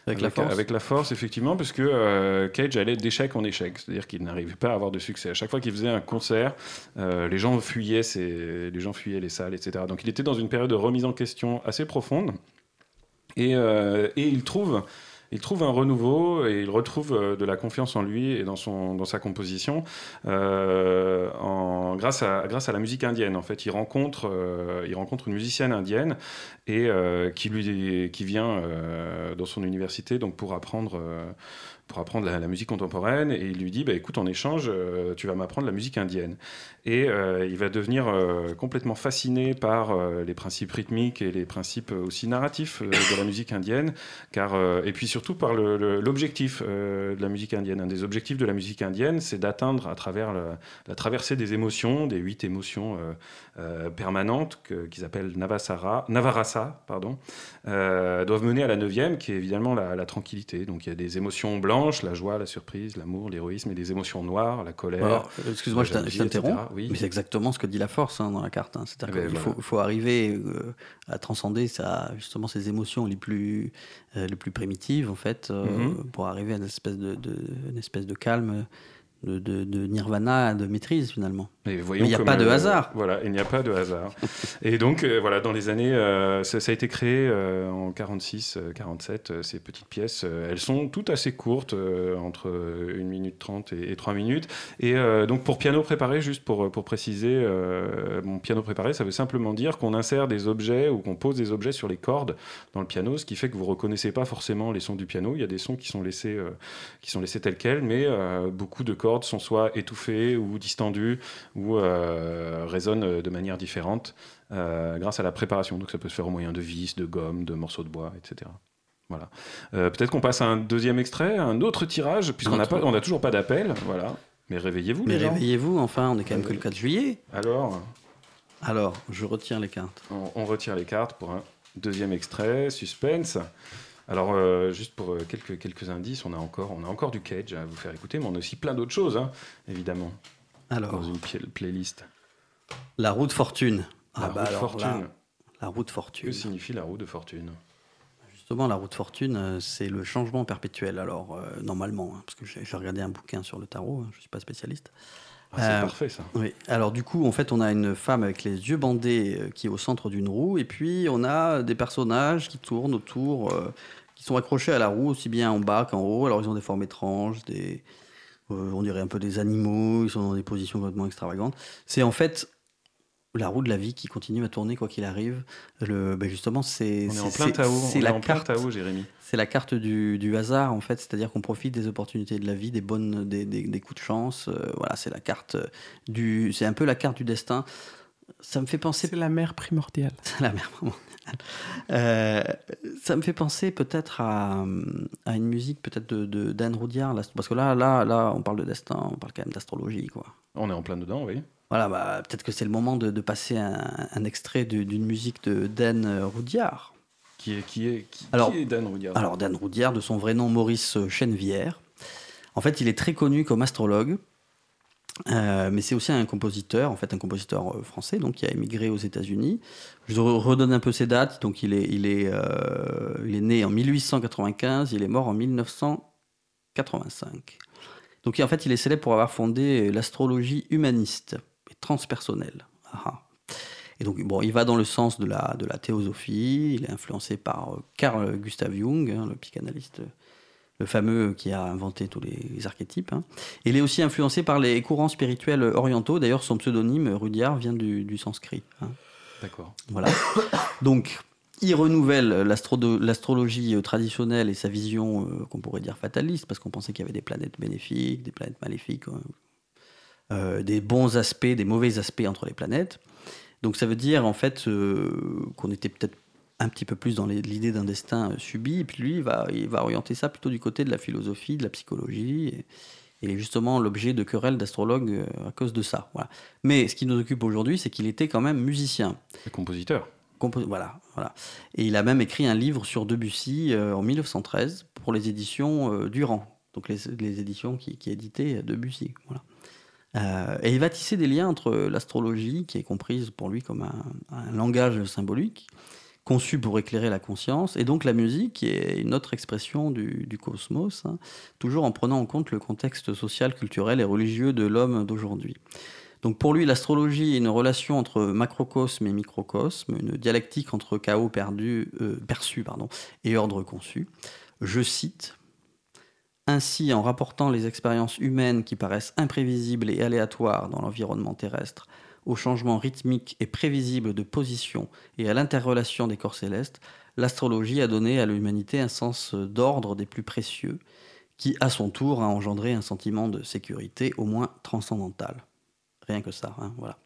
avec, la force. avec la force, effectivement, parce que Cage allait d'échec en échec. C'est-à-dire qu'il n'arrivait pas à avoir de succès. À chaque fois qu'il faisait un concert, les gens fuyaient, les gens fuyaient les salles, etc. Donc il était dans une période de remise en question assez profonde. Et, et il trouve il trouve un renouveau et il retrouve euh, de la confiance en lui et dans, son, dans sa composition euh, grâce, à, grâce à la musique indienne. En fait, il rencontre, euh, il rencontre une musicienne indienne et qui, lui, qui vient dans son université donc pour apprendre pour apprendre la, musique contemporaine et il lui dit bah, écoute en échange tu vas m'apprendre la musique indienne et il va devenir complètement fasciné par les principes rythmiques et les principes aussi narratifs de la musique indienne car et puis surtout par l'objectif euh, de la musique indienne. Un des objectifs de la musique indienne, c'est d'atteindre à travers la, traversée des émotions, des huit émotions euh, euh, permanentes qu'ils appellent Navasara, Navarasa, pardon, doivent mener à la neuvième, qui est évidemment la, tranquillité. Donc il y a des émotions blanches, la joie, la surprise, l'amour, l'héroïsme, et des émotions noires, la colère. Excuse-moi, je t'interromps, oui. mais c'est exactement ce que dit la force hein, dans la carte. Hein. C'est-à-dire eh qu'il ben, faut, arriver à transcender ça, justement ces émotions les plus, les plus primitives en fait, euh, mhm. pour arriver à une espèce de, une espèce de calme de, nirvana, de maîtrise finalement. Mais il n'y a pas de hasard. voilà, il n'y a pas de hasard. et donc, euh, voilà, dans les années, euh, ça, a été créé euh, en 46, 47, ces petites pièces. elles sont toutes assez courtes, entre 1 minute 30 et, 3 minutes. Et donc, pour piano préparé, juste pour, pour préciser, mon piano préparé, ça veut simplement dire qu'on insère des objets ou qu'on pose des objets sur les cordes dans le piano, ce qui fait que vous reconnaissez pas forcément les sons du piano. Il y a des sons qui sont laissés, qui sont laissés tels quels, mais beaucoup de cordes sont soit étouffées ou distendues ou euh, résonnent de manière différente euh, grâce à la préparation. Donc ça peut se faire au moyen de vis, de gomme, de morceaux de bois, etc. Voilà. Euh, peut-être qu'on passe à un deuxième extrait, un autre tirage, puisqu'on n'a on toujours pas d'appel. Voilà. Mais réveillez-vous. Mais réveillez-vous, enfin, on est quand même que le 4 juillet. Alors Alors, je retire les cartes. on retire les cartes pour un deuxième extrait, suspense. Alors, euh, juste pour euh, quelques, quelques indices, on a, encore, on a encore du Cage à vous faire écouter, mais on a aussi plein d'autres choses, hein, évidemment. Alors, dans une playlist. La roue de fortune. La ah roue de bah fortune. La, roue de fortune. Que signifie la roue de fortune? Justement, la roue de fortune, euh, c'est le changement perpétuel. Alors, normalement, hein, parce que j'ai regardé un bouquin sur le tarot, hein, je ne suis pas spécialiste. Ah, c'est parfait ça. Oui. Alors du coup, en fait, on a une femme avec les yeux bandés qui est au centre d'une roue, et puis on a des personnages qui tournent autour qui sont accrochés à la roue, aussi bien en bas qu'en haut. Alors, ils ont des formes étranges, des, euh, on dirait un peu des animaux, ils sont dans des positions complètement extravagantes. C'est en fait la roue de la vie qui continue à tourner quoi qu'il arrive. Le, ben justement, c'est on est en plein Tao, c'est la carte, Tao, Jérémy. C'est la carte du, du hasard en fait, c'est-à-dire qu'on profite des opportunités de la vie, des bonnes, des, des, coups de chance. Euh, voilà, c'est la carte du, c'est un peu la carte du destin. Ça me fait penser. C'est la mère primordiale. la mère primordiale. Euh, ça me fait penser peut-être à, à, une musique peut-être de, d'Anne Roudiard, parce que là, là, là, on parle de destin, on parle quand même d'astrologie, quoi. On est en plein dedans, oui. Voilà, bah, peut-être que c'est le moment de, de passer un, extrait d'une musique de Dan Roudiard. Qui est, qui est, qui, alors, qui est Dan Roudiard Alors, Dan Roudiard, de son vrai nom Maurice Chenevière. En fait, il est très connu comme astrologue. Euh, mais c'est aussi un compositeur, en fait un compositeur euh, français, donc qui a émigré aux États-Unis. Je redonne un peu ses dates. Donc il est, il est, euh, il est né en 1895, il est mort en 1985. Donc en fait il est célèbre pour avoir fondé l'astrologie humaniste et transpersonnelle. Et donc bon, il va dans le sens de la, de la théosophie. Il est influencé par Carl Gustav Jung, hein, le psychanalyste le fameux qui a inventé tous les archétypes. Hein. Il est aussi influencé par les courants spirituels orientaux. D'ailleurs, son pseudonyme, Rudyard, vient du, sanskrit. Hein. D'accord. Voilà. Donc, il renouvelle l'astrologie traditionnelle et sa vision euh, qu'on pourrait dire fataliste, parce qu'on pensait qu'il y avait des planètes bénéfiques, des planètes maléfiques, hein. Euh, des bons aspects, des mauvais aspects entre les planètes. Donc ça veut dire en fait euh, qu'on était peut-être un petit peu plus dans l'idée d'un destin euh, subi, et puis lui, il va, il va orienter ça plutôt du côté de la philosophie, de la psychologie, et, il est justement l'objet de querelles d'astrologues à cause de ça. Voilà. Mais ce qui nous occupe aujourd'hui, c'est qu'il était quand même musicien. Et compositeur. voilà, voilà. Et il a même écrit un livre sur Debussy euh, en 1913 pour les éditions Durand. donc les, éditions qui, qui éditaient Debussy. Voilà. Euh, et il va tisser des liens entre l'astrologie, qui est comprise pour lui comme un, langage symbolique, conçu pour éclairer la conscience, et donc la musique, qui est une autre expression du, cosmos, hein, toujours en prenant en compte le contexte social, culturel et religieux de l'homme d'aujourd'hui. Donc pour lui, l'astrologie est une relation entre macrocosme et microcosme, une dialectique entre chaos perdu, euh, perçu pardon, et ordre conçu. Je cite ainsi, en rapportant les expériences humaines qui paraissent imprévisibles et aléatoires dans l'environnement terrestre aux changements rythmiques et prévisibles de position et à l'interrelation des corps célestes, l'astrologie a donné à l'humanité un sens d'ordre des plus précieux, qui à son tour a engendré un sentiment de sécurité au moins transcendantal. Rien que ça, hein, voilà.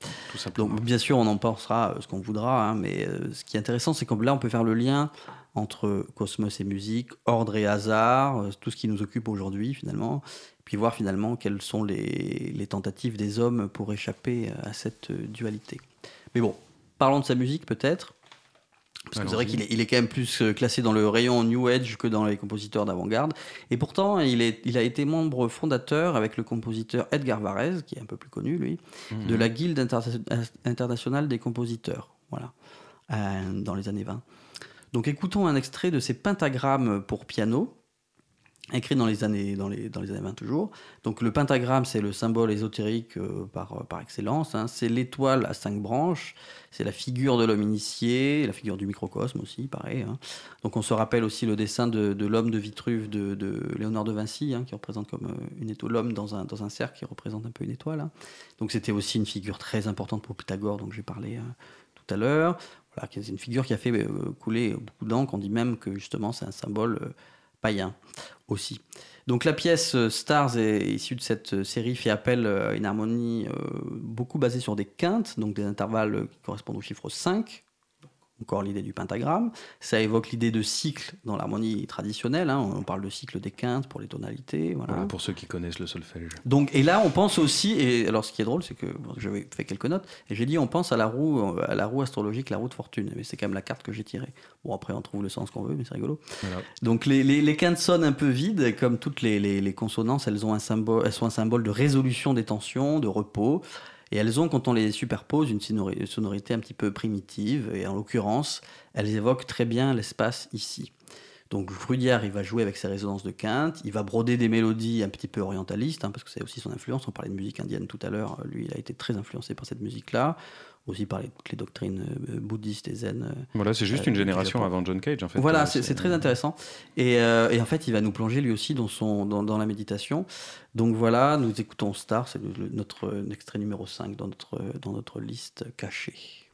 Donc bien sûr, on en pensera euh, ce qu'on voudra, hein, mais euh, ce qui est intéressant, c'est que là, on peut faire le lien entre cosmos et musique, ordre et hasard, euh, tout ce qui nous occupe aujourd'hui finalement, puis voir finalement quelles sont les, les, tentatives des hommes pour échapper à cette dualité. Mais bon, parlons de sa musique peut-être. Parce que c'est vrai qu'il est, il est, quand même plus euh, classé dans le rayon New Age que dans les compositeurs d'avant-garde. Et pourtant, il, est, il a été membre fondateur avec le compositeur Edgar Varese, qui est un peu plus connu, lui, de mhm. la Guilde internationale des compositeurs, voilà, euh, dans les années 20. Donc écoutons un extrait de ses pentagrammes pour piano, écrit dans les années dans les, dans les années 20 toujours. Donc le pentagramme, c'est le symbole ésotérique euh, par, par excellence. Hein. C'est l'étoile à cinq branches. C'est la figure de l'homme initié, la figure du microcosme aussi, pareil. Hein. Donc on se rappelle aussi le dessin de, l'homme de Vitruve de, Léonard de Vinci, hein, qui représente comme euh, une étoile, l'homme dans un, dans un cercle qui représente un peu une étoile. Donc c'était aussi une figure très importante pour Pythagore, dont j'ai parlé euh, tout à l'heure. C'est une figure qui a fait couler beaucoup d'encre. On dit même que justement c'est un symbole païen aussi. Donc la pièce euh, Stars est issue de cette euh, série fait appel euh, à une harmonie beaucoup basée sur des quintes, donc des intervalles qui correspondent au chiffre 5, encore l'idée du pentagramme. Ça évoque l'idée de cycle dans l'harmonie traditionnelle. Hein. On parle de cycle des quintes pour les tonalités. Voilà. pour ceux qui connaissent le solfège. Donc, et là, on pense aussi, et alors ce qui est drôle, c'est que j'avais fait quelques notes, et j'ai dit on pense à la roue, à la roue astrologique, la roue de fortune. Mais c'est quand même la carte que j'ai tirée. Bon, après, on trouve le sens qu'on veut, mais c'est rigolo. Donc, les, les, quintes sonnent un peu vides, comme toutes les, les, consonances, elles, ont un symbole, elles sont un symbole de résolution des tensions, de repos. Et elles ont, quand on les superpose, une sonorité un petit peu primitive. Et en l'occurrence, elles évoquent très bien l'espace ici. Donc Rudyard, il va jouer avec ses résonances de quinte, il va broder des mélodies un petit peu orientalistes, hein, parce que c'est aussi son influence. On parlait de musique indienne tout à l'heure, lui, il a été très influencé par cette musique-là aussi par les, toutes les doctrines euh, bouddhistes et zen. Euh, voilà, c'est juste une euh, génération avant John Cage, en fait. Voilà, c'est très intéressant. Et, et, en fait, il va nous plonger lui aussi dans, son, dans, dans la méditation. Donc voilà, nous écoutons Star, c'est notre extrait numéro 5 dans notre, dans notre liste cachée.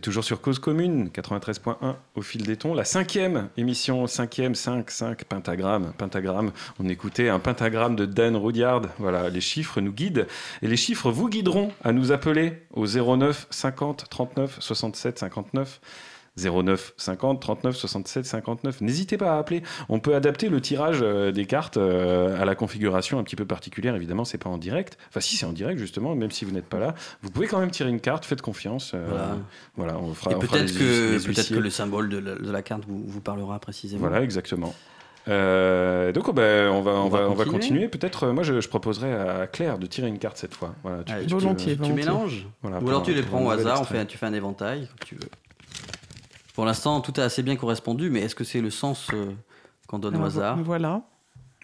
Toujours sur Cause Commune, 93.1 au fil des tons. La cinquième émission, cinquième, 5, 5, pentagramme. Pentagramme, on écoutait un pentagramme de Dan Rudyard. Voilà, les chiffres nous guident. Et les chiffres vous guideront à nous appeler au 09 50 39 67 59. 09 50 39 67 59. N'hésitez pas à appeler. On peut adapter le tirage euh, des cartes euh, à la configuration un petit peu particulière. Évidemment, c'est pas en direct. Enfin, si c'est en direct justement, même si vous n'êtes pas là, vous pouvez quand même tirer une carte. Faites confiance. Euh, voilà. on fera. Et peut-être que peut-être que le symbole de la, de la carte vous, vous, parlera précisément. Voilà, exactement. donc oh, ben, on, va, on, on, va, continuer. on va continuer. Peut-être, moi, je, je, proposerais à Claire de tirer une carte cette fois. Voilà, tu, tu, volontiers, tu, mélanges. Voilà, Ou alors tu les prends au hasard. On fait, tu fais un éventail, comme tu veux. Pour l'instant, tout a assez bien correspondu, mais est-ce que c'est le sens euh, qu'on donne au hasard Voilà.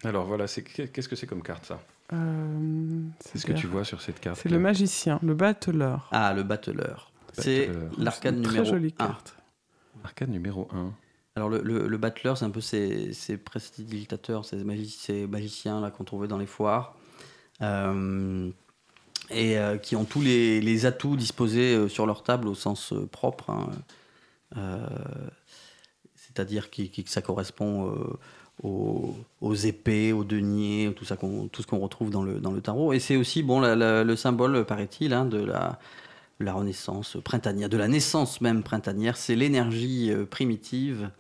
Alors voilà, qu'est-ce que c'est comme carte ça? Euh, C'est ce que tu vois sur cette carte. C'est le magicien, le battleur. Ah, le battleur. C'est l'arcade numéro 1. Très jolie carte. L'arcade numéro 1. Alors le, le, battleur, c'est un peu ces, ces prestidigitateurs, ces, magiciens là qu'on trouvait dans les foires. Euh, et qui ont tous les, les atouts disposés sur leur table au sens propre. Hein. Euh, c'est-à-dire que ça correspond euh, aux, épées, aux deniers, tout, ça tout ce qu'on retrouve dans le, dans le tarot. Et c'est aussi bon, le symbole, paraît-il, hein, de la, la renaissance printanière, de la naissance même printanière. C'est l'énergie euh, primitive.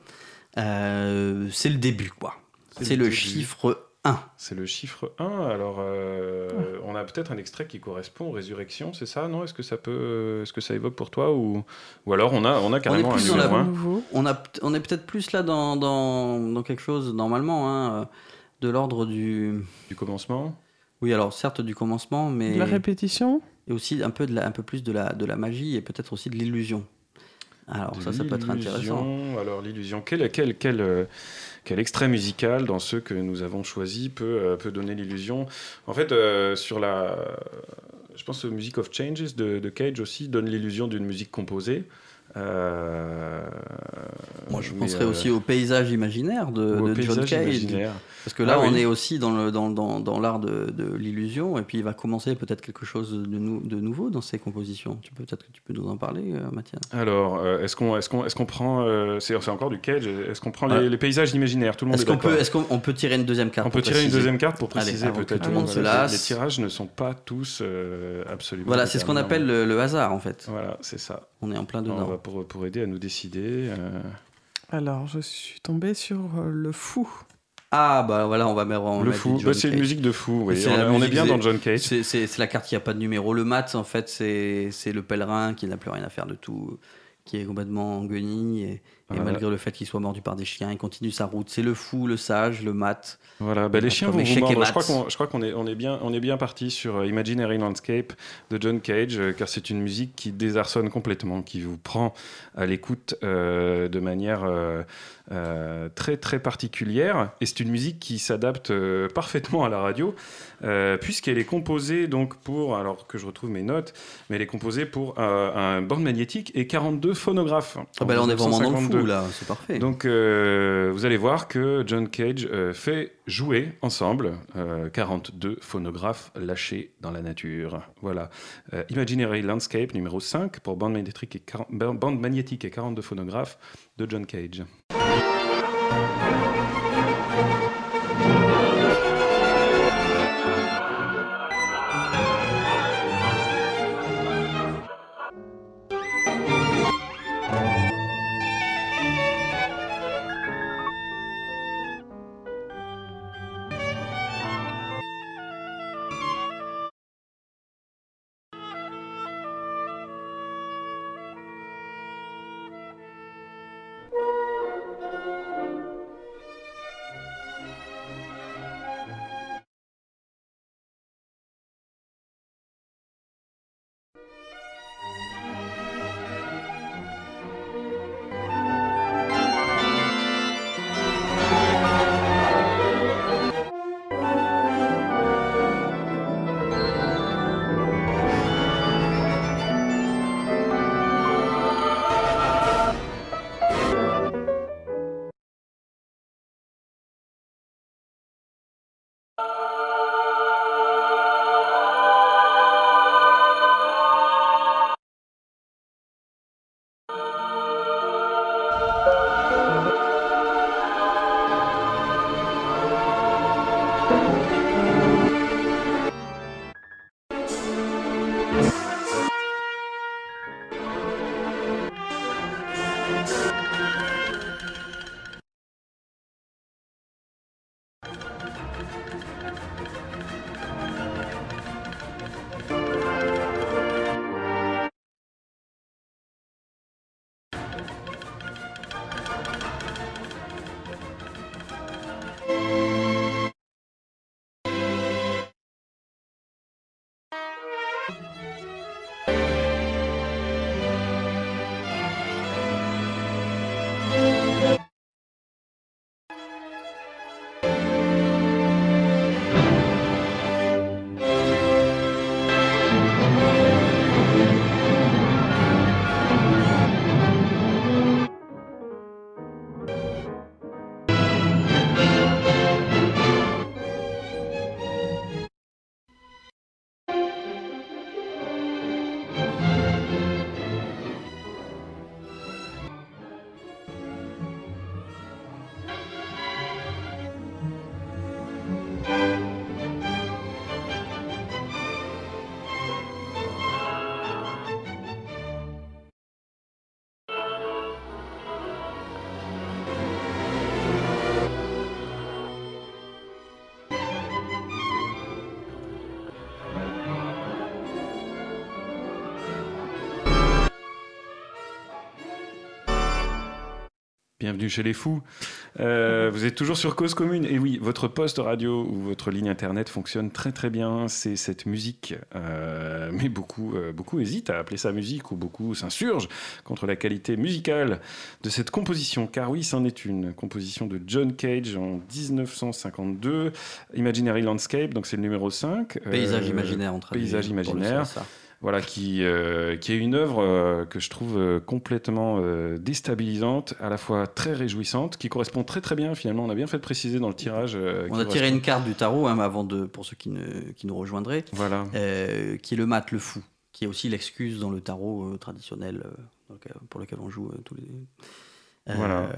c'est le début, quoi. C'est le, le chiffre c'est le chiffre 1. Alors, euh, on a peut-être un extrait qui correspond aux résurrections, c'est ça, non? Est-ce que ça peut, est-ce que ça évoque pour toi ou, ou alors on a, on a carrément on est un numéro On a, on est peut-être plus là dans, dans, dans, quelque chose normalement hein, de l'ordre du du commencement? Oui, alors certes du commencement, mais de la répétition? et aussi un peu de la, un peu plus de la de la magie et peut-être aussi de l'illusion. Alors ça, ça peut être intéressant. Alors l'illusion, quel, quel, euh, extrait musical dans ceux que nous avons choisis peut, euh, peut donner l'illusion? En fait, euh, sur la, je pense que Music of Changes de, de Cage aussi donne l'illusion d'une musique composée. Euh, Moi, je penserais euh, aussi au paysage imaginaire de, de John Cage. Parce que là, ah on est aussi dans, le, dans, dans, dans l'art de, de l'illusion, et puis il va commencer peut-être quelque chose de, nou de nouveau dans ses compositions. Tu peux peut-être que tu peux nous en parler, euh, Mathias. Alors, est-ce qu'on prend c'est, encore du Cage Est-ce qu'on prend les, paysages imaginaires? Tout le monde est, est qu'on peut est-ce qu'on peut tirer une deuxième carte On peut tirer une deuxième carte pour préciser peut-être. Tout le monde se lasse. Les, tirages ne sont pas tous absolument. Voilà, c'est ce qu'on appelle le, hasard en fait. Voilà, c'est ça. On est en plein dedans pour, aider à nous décider. Euh. Alors, je suis tombé sur euh, le fou. Ah bah voilà, on va mettre le fou. Bah, c'est une musique de fou. Oui. On, est bien dans John Cage. C'est la carte qui a pas de numéro. Le mat, en fait, c'est le pèlerin qui n'a plus rien à faire de tout, qui est complètement en guenille et, et malgré le fait qu'il soit mordu par des chiens, il continue sa route. C'est le fou, le sage, le mat. Voilà, bah, les chiens vont vous mordre. Je crois qu'on est, on est bien, on est bien parti sur euh, Imaginary Landscape de John Cage, euh, car c'est une musique qui désarçonne complètement, qui vous prend à l'écoute euh, de manière très très particulière. Et c'est une musique qui s'adapte parfaitement à la radio, puisqu'elle est composée donc pour, alors que je retrouve mes notes, mais elle est composée pour un bande magnétique et 42 phonographes. Ah bah là, on est vraiment dans le fou là, c'est parfait. Donc euh, vous allez voir que John Cage euh, fait jouer ensemble 42 euh, phonographes lâchés dans la nature. Voilà. Imaginary Landscape numéro 5 pour bande magnétique et, bande magnétique et 42 phonographes de John Cage. Bienvenue chez les fous. Euh, vous êtes toujours sur Cause Commune. Et oui, votre poste radio ou votre ligne internet fonctionne très très bien. C'est cette musique. Euh, mais beaucoup, euh, beaucoup hésitent à appeler ça musique ou beaucoup s'insurgent contre la qualité musicale de cette composition. Car oui, c'en est une composition de John Cage en 1952. Imaginary Landscape, donc c'est le numéro 5. Paysage imaginaire, en Paysage imaginaire voilà, qui, euh, qui est une œuvre euh, que je trouve euh, complètement déstabilisante, à la fois très réjouissante, qui correspond très très bien finalement. On a bien fait de préciser dans le tirage. On a tiré une carte du tarot hein, avant de, pour ceux qui, ne, qui nous rejoindraient, voilà. qui est le mat, le fou, qui est aussi l'excuse dans le tarot traditionnel pour lequel on joue tous les. Voilà.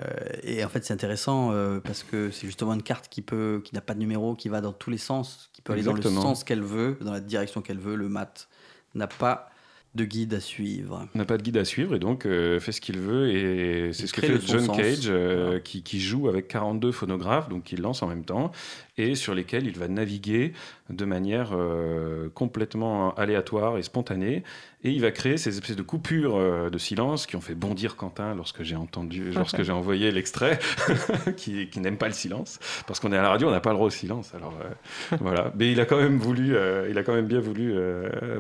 et en fait, c'est intéressant parce que c'est justement une carte qui peut, qui n'a pas de numéro, qui va dans tous les sens, qui peut aller dans le sens qu'elle veut, dans la direction qu'elle veut. Le mat n'a pas de guide à suivre. N'a pas de guide à suivre et donc euh, fait ce qu'il veut et c'est ce que fait John Cage euh, qui, qui, joue avec 42 phonographes donc il lance en même temps et sur lesquels il va naviguer de manière euh, complètement aléatoire et spontanée et il va créer ces espèces de coupures euh, de silence qui ont fait bondir Quentin lorsque j'ai entendu, lorsque j'ai envoyé l'extrait, qui, qui n'aime pas le silence, parce qu'on est à la radio, on n'a pas le droit au silence. Alors euh, voilà, mais il a quand même voulu, euh, il a quand même bien voulu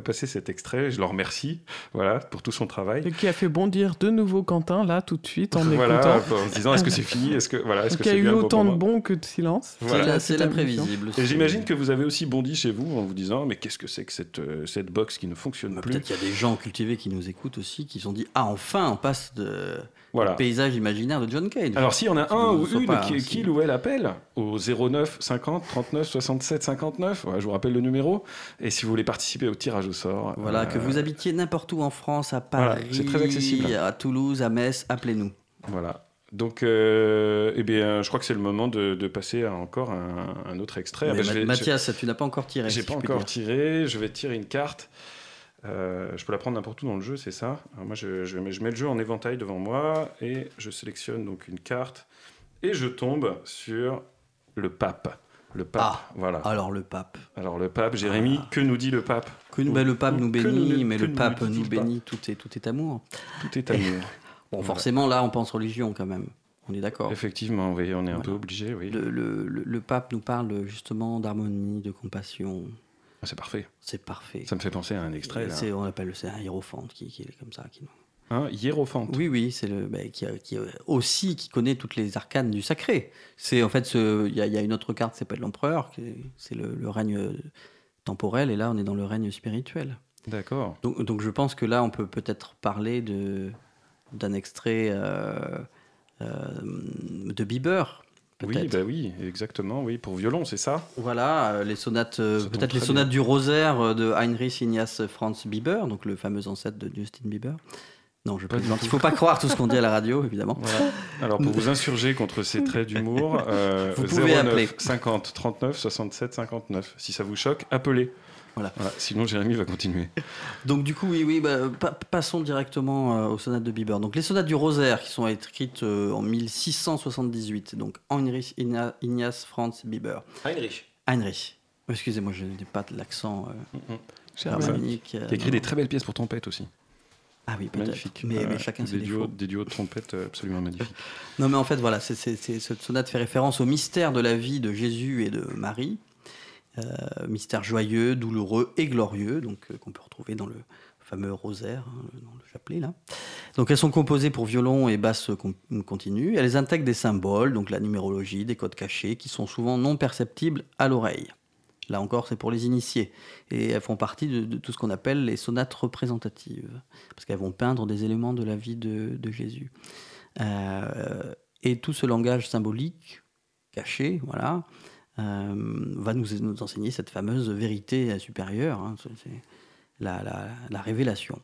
passer cet extrait. Je le remercie, voilà, pour tout son travail. Et qui a fait bondir de nouveau Quentin là tout de suite en voilà, écoutant. en se disant est-ce que c'est fini, est-ce que voilà, est-ce que il y a eu autant de bons que de silence. Voilà. C'est l'imprévisible. Et j'imagine que vous avez aussi bondi chez vous en vous disant mais qu'est-ce que c'est que cette cette box qui ne fonctionne bah, plus Peut-être qu'il y a des gens cultivés qui nous écoutent aussi, qui se sont dit Ah, enfin, on passe de voilà. paysage imaginaire de John Cage. Alors, s'il y en a un ou une qui, qui ou elle appelle au 09 50 39 67 59, je vous rappelle le numéro, et si vous voulez participer au tirage au sort. Voilà, que vous habitiez n'importe où en France, à Paris, très accessible. à Toulouse, à Metz, appelez-nous. Voilà. Donc, euh, eh bien, je crois que c'est le moment de, de passer à encore un, un autre extrait. Ah ben, Mathias, tu n'as pas encore tiré. J'ai pas encore tiré. Je vais tirer une carte. Euh, je peux la prendre n'importe où dans le jeu, c'est ça. moi, je, je, mets, je, mets, le jeu en éventail devant moi et je sélectionne donc une carte et je tombe sur le pape. Le pape, ah, voilà. Alors le pape. Alors le pape, Jérémy, ah. que nous dit le pape? Que nous, ben, Le pape nous bénit, mais le pape nous, nous bénit, tout est, tout est amour. Tout est amour. bon, forcément, là, on pense religion quand même. On est d'accord. Effectivement, oui, on est un peu obligé. Oui. Le, le, le, pape nous parle justement d'harmonie, de compassion, ah, c'est parfait. C'est parfait. Ça me fait penser à un extrait. Là. On appelle c'est un hiérophante qui, qui, est comme ça. Qui... Un hiérophante. Oui, oui, c'est le bah, qui, qui, aussi qui connaît toutes les arcanes du sacré. C'est en fait il y, y, a une autre carte qui s'appelle l'empereur, c'est le, le, règne temporel, et là on est dans le règne spirituel. D'accord. Donc, donc, je pense que là on peut peut-être parler de d'un extrait euh, euh, de Bieber oui, bah oui, exactement, oui, pour violon, c'est ça? Voilà, euh, les sonates, euh, peut-être les sonates du rosaire euh, de Heinrich Ignaz Franz Bieber, donc le fameux ancêtre de Justin Bieber. Non, je plaisante. Il ne faut pas croire tout ce qu'on dit à la radio, évidemment. Alors, pour vous insurger contre ces traits d'humour, vous pouvez 09 appeler. 50 39 67 59. Si ça vous choque, appelez. Voilà. Sinon, Jérémy va continuer. Donc, du coup, oui, oui bah, passons directement euh, aux sonates de Bieber. Donc, les sonates du Rosaire, qui sont écrites euh, en 1678. Donc, Heinrich Ignaz Franz Bieber. Heinrich. Heinrich. Excusez-moi, je n'ai pas de l'accent euh, germanique. Il a écrit des très belles pièces pour trompette aussi. Ah oui, magnifique. Mais, mais, chacun des duos, des duos de trompette absolument magnifiques. Non, mais en fait, voilà, cette sonate fait référence au mystère de la vie de Jésus et de Marie. Euh, mystère joyeux, douloureux et glorieux, donc euh, qu'on peut retrouver dans le fameux rosaire, hein, dans le chapelet là. Donc elles sont composées pour violon et basse continue. Elles intègrent des symboles, donc la numérologie, des codes cachés, qui sont souvent non perceptibles à l'oreille. Là encore, c'est pour les initiés. Et elles font partie de, tout ce qu'on appelle les sonates représentatives, parce qu'elles vont peindre des éléments de la vie de, Jésus. Euh, et tout ce langage symbolique, caché, voilà, va nous, nous, enseigner cette fameuse vérité supérieure, hein, c'est la, la, révélation.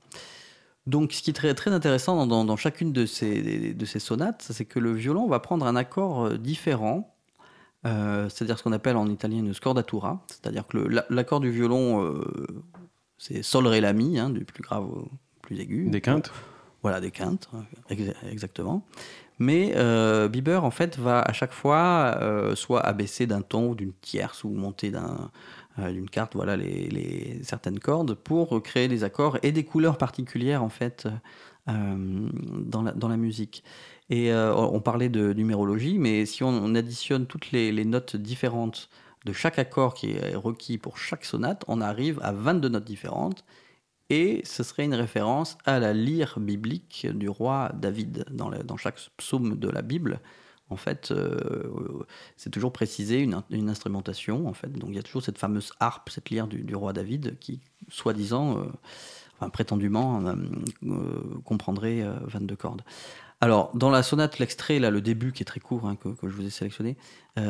Donc, ce qui est très, très intéressant dans, dans, chacune de ces, de ces sonates, c'est que le violon va prendre un accord euh, différent, euh, c'est-à-dire ce qu'on appelle en italien une scordatura, c'est-à-dire que l'accord du violon, c'est sol ré la mi, hein, du plus grave au plus aigu. Des quintes Voilà, des quintes, exactement. Mais euh, Bieber, en fait, va à chaque fois euh, soit abaisser d'un ton ou d'une tierce ou monter euh, d'une carte, voilà, les, certaines cordes pour créer des accords et des couleurs particulières, en fait, dans la, musique. Et on parlait de numérologie, mais si on, additionne toutes les, les, notes différentes de chaque accord qui est requis pour chaque sonate, on arrive à 22 notes différentes. Et ce serait une référence à la lyre biblique du roi David dans, chaque psaume de la Bible en fait, euh, c'est toujours précisé une, instrumentation, en fait. Donc il y a toujours cette fameuse harpe, cette lyre du, roi David, qui, soi-disant, euh, enfin, prétendument, euh, comprendrait 22 cordes. Alors, dans la sonate, l'extrait, là, le début qui est très court, hein, que, je vous ai sélectionné, là,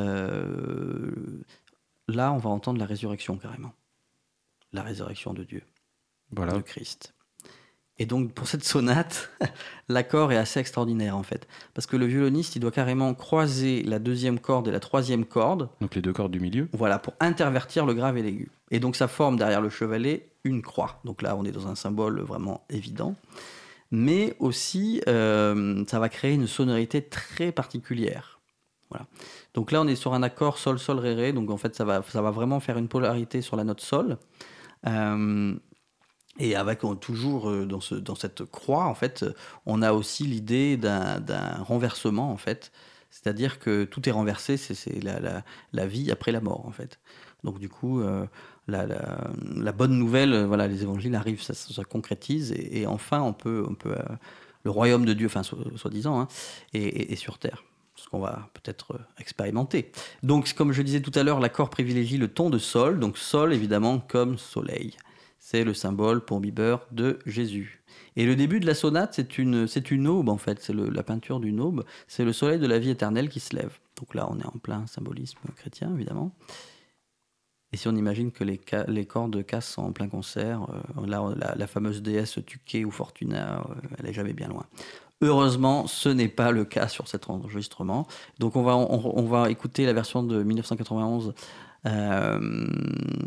on va entendre la résurrection carrément. La résurrection de Dieu, voilà. de Christ. Et donc pour cette sonate, l'accord est assez extraordinaire en fait, parce que le violoniste il doit carrément croiser la deuxième corde et la troisième corde. Donc les deux cordes du milieu. Voilà pour intervertir le grave et l'aigu. Et donc ça forme derrière le chevalet une croix. Donc là on est dans un symbole vraiment évident, mais aussi euh, ça va créer une sonorité très particulière. Voilà. Donc là on est sur un accord sol sol ré ré. Donc en fait ça va ça va vraiment faire une polarité sur la note sol. Euh, et avec toujours euh, dans, ce, dans cette croix, en fait, on a aussi l'idée d'un renversement, en fait. C'est-à-dire que tout est renversé, c'est la, vie après la mort, en fait. Donc du coup, euh, la, bonne nouvelle, euh, voilà, les évangiles arrivent, ça, ça concrétise, et, enfin, on peut, on peut le royaume de Dieu, enfin, soi-disant, hein, est, sur terre ce qu'on va peut-être expérimenter. Donc, comme je disais tout à l'heure, l'accord privilégie le ton de sol, donc sol évidemment comme soleil. C'est le symbole pour Bieber de Jésus. Et le début de la sonate, c'est une, c'est une aube en fait, c'est la peinture d'une aube, c'est le soleil de la vie éternelle qui se lève. Donc là, on est en plein symbolisme chrétien, évidemment. Et si on imagine que les, les cordes cassent en plein concert, euh, là, la, fameuse déesse Tuké ou Fortuna, euh, elle est jamais bien loin. Heureusement, ce n'est pas le cas sur cet enregistrement. Donc on va, on va écouter la version de 1991 euh,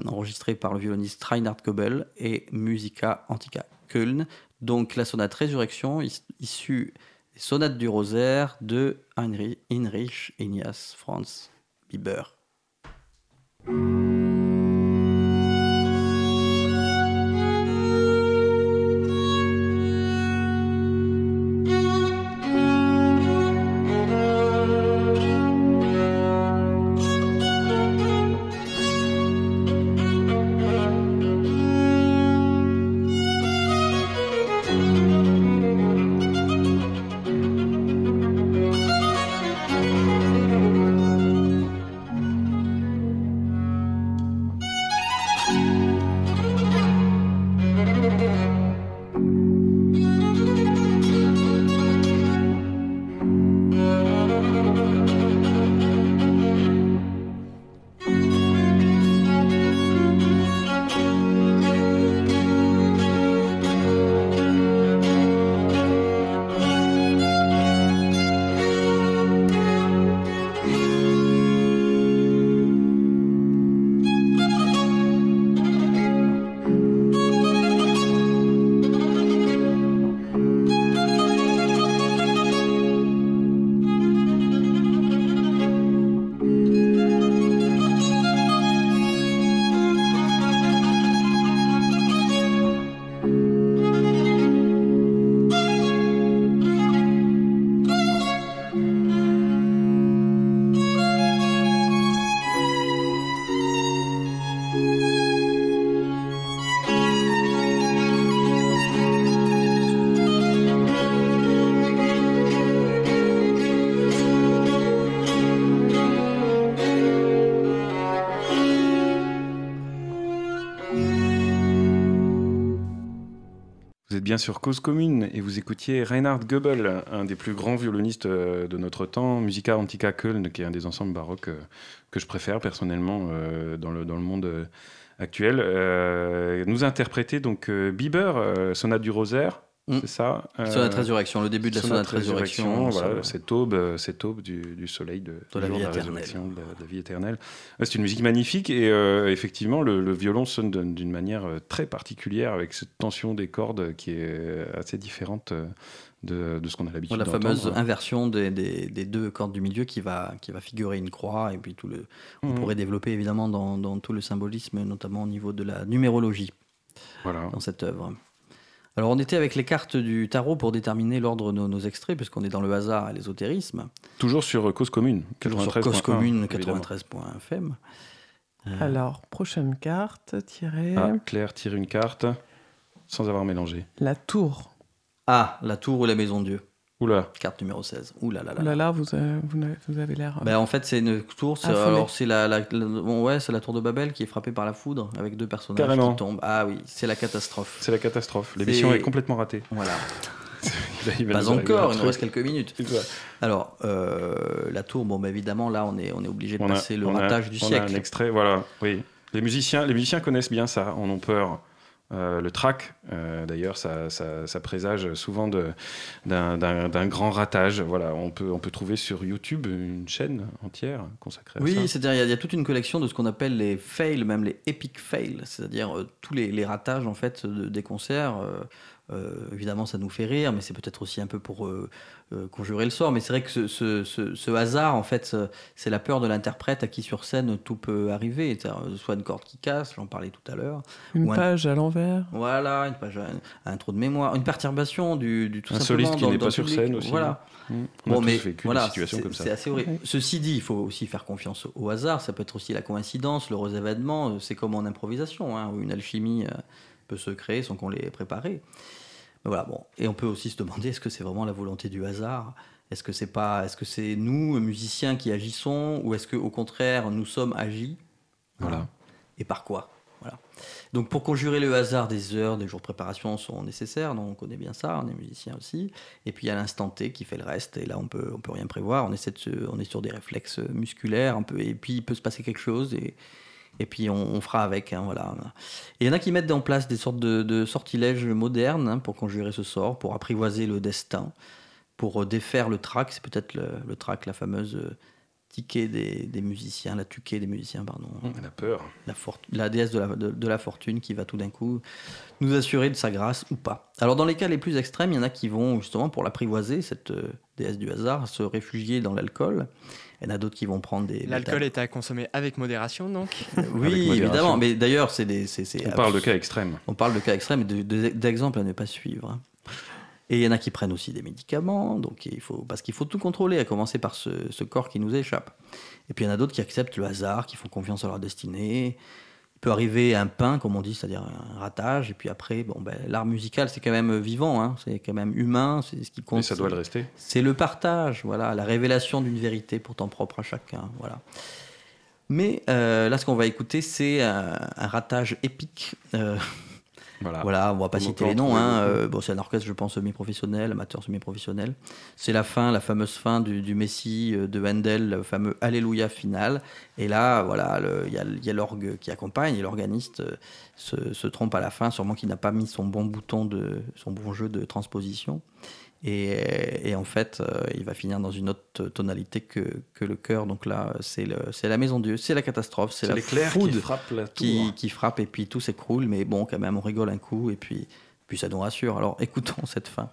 enregistré par le violoniste Reinhard Goebel et Musica Antica Köln. Donc la sonate Résurrection, issue des sonates du rosaire de Heinrich Ignaz Franz Bieber. Bien sur Cause Commune et vous écoutiez Reinhard Goebel, un des plus grands violonistes euh, de notre temps, Musica Antica Köln, qui est un des ensembles baroques euh, que je préfère personnellement euh, dans, le, dans le monde actuel. nous interprétait donc Bieber, Sonate du Rosaire, Mm. C'est ça. Euh, sonate résurrection, le début de la sonate, résurrection. voilà, cette aube, euh, cette aube du, soleil de, la, vie de la résurrection, de la, vie éternelle. c'est une musique magnifique et euh, effectivement, le, violon sonne d'une manière très particulière avec cette tension des cordes qui est assez différente. De, de, ce qu'on a l'habitude La fameuse inversion des, des, des, deux cordes du milieu qui va, qui va figurer une croix, et puis tout le, on mm. pourrait développer évidemment dans, dans, tout le symbolisme, notamment au niveau de la numérologie voilà. dans cette œuvre. Alors on était avec les cartes du tarot pour déterminer l'ordre de nos, extraits, puisqu'on est dans le hasard et l'ésotérisme. Toujours sur Cause Commune, 93. Sur Cause Commune, 93.fm. Euh. Alors, prochaine carte, tirer. Ah, Claire tire une carte sans avoir mélangé. La tour. Ah, la tour ou la maison de Dieu. Oula. Carte numéro 16. Oula là là. Là, là, vous, avez, vous avez l'air. Ben, en fait, c'est une tour. C'est, alors, c'est la, la, bon, ouais, c'est la tour de Babel qui est frappée par la foudre avec deux personnages Carrément. qui tombent. Ah oui, c'est la catastrophe. C'est la catastrophe. L'émission est... complètement ratée. Voilà. Pas encore, il nous reste quelques minutes. Alors, euh, la tour, bon, bah, évidemment, là, on est, on est obligé de passer le ratage du siècle. On a un extrait, voilà. Oui. Les musiciens, les musiciens connaissent bien ça, en ont peur. Euh, le track, euh, d'ailleurs, ça, ça, présage souvent d'un grand ratage. Voilà, on peut, on peut trouver sur YouTube une chaîne entière consacrée oui, à ça. Oui, c'est-à-dire il y, a toute une collection de ce qu'on appelle les fails, même les epic fails, c'est-à-dire euh, tous les, les, ratages en fait des concerts. Euh, évidemment, ça nous fait rire, mais c'est peut-être aussi un peu pour euh, euh, conjurer le sort. Mais c'est vrai que ce, ce, hasard, en fait, c'est la peur de l'interprète à qui sur scène tout peut arriver. Soit une corde qui casse, j'en parlais tout à l'heure. Une page à l'envers. Voilà, une page, un, un, trou de mémoire, une perturbation du, du tout un simplement. soliste qui n'est pas sur scène aussi. Voilà. Mmh. On bon, a mais vécu voilà, situation comme ça. C'est assez horrible. Ceci dit, il faut aussi faire confiance au hasard. Ça peut être aussi la coïncidence, l'heureux événement. C'est comme en improvisation, hein, où une alchimie peut se créer sans qu'on l'ait préparé. Voilà, bon. Et on peut aussi se demander est-ce que c'est vraiment la volonté du hasard? Est-ce que c'est pas, est-ce que c'est nous musiciens qui agissons? Ou est-ce que au contraire nous sommes agis? Voilà. Et par quoi? Voilà. Donc pour conjurer le hasard, des heures, des jours de préparation sont nécessaires. Donc on connaît bien ça, on est musicien aussi. Et puis il y a l'instant T qui fait le reste. Et là on peut on peut rien prévoir. On essaie de on est sur des réflexes musculaires un peu. Et puis il peut se passer quelque chose et et puis on, fera avec. Hein, voilà. Et il y en a qui mettent en place des sortes de, sortilèges modernes hein, pour conjurer ce sort, pour apprivoiser le destin, pour euh, défaire le trac. C'est peut-être le, le trac, la fameuse euh, ticket des, musiciens, la tuquée des musiciens, pardon. La peur. La, la déesse de la, de la, fortune qui va tout d'un coup nous assurer de sa grâce ou pas. Alors dans les cas les plus extrêmes, il y en a qui vont justement pour l'apprivoiser, cette euh, déesse du hasard, se réfugier dans l'alcool. Il y en a d'autres qui vont prendre des. L'alcool est à consommer avec modération, donc Oui, évidemment. Mais d'ailleurs, c'est des. on parle de cas extrêmes. On parle de cas extrêmes et d'exemples à ne pas suivre. Hein. Et il y en a qui prennent aussi des médicaments, donc il faut, parce qu'il faut tout contrôler, à commencer par ce, ce, corps qui nous échappe. Et puis il y en a d'autres qui acceptent le hasard, qui font confiance à leur destinée, il peut arriver un pain, comme on dit, c'est-à-dire un ratage, et puis après, bon, ben, l'art musical, c'est quand même vivant, hein, c'est quand même humain, c'est ce qui compte. Et ça doit le rester. C'est le partage, voilà, la révélation d'une vérité pourtant propre à chacun, voilà. Mais euh, là, ce qu'on va écouter, c'est un, un, ratage épique. Euh, voilà. voilà, on va pas citer les noms. Hein. Euh, bon, c'est un orchestre, je pense, semi-professionnel, amateur semi-professionnel. C'est la fin, la fameuse fin du, du Messie euh, de Wendell, le fameux Alléluia final. Et là, voilà, il y a, l'orgue qui accompagne et l'organiste euh, se, se, trompe à la fin, sûrement qu'il n'a pas mis son bon bouton de son bon jeu de transposition. Et, en fait, euh, il va finir dans une autre tonalité que, que le cœur. Donc là, c'est la maison de Dieu, c'est la catastrophe, c'est la foudre qui frappe la Qui, qui, frappe et puis tout s'écroule. Mais bon, quand même, on rigole un coup et puis, puis ça nous rassure. Alors écoutons cette fin.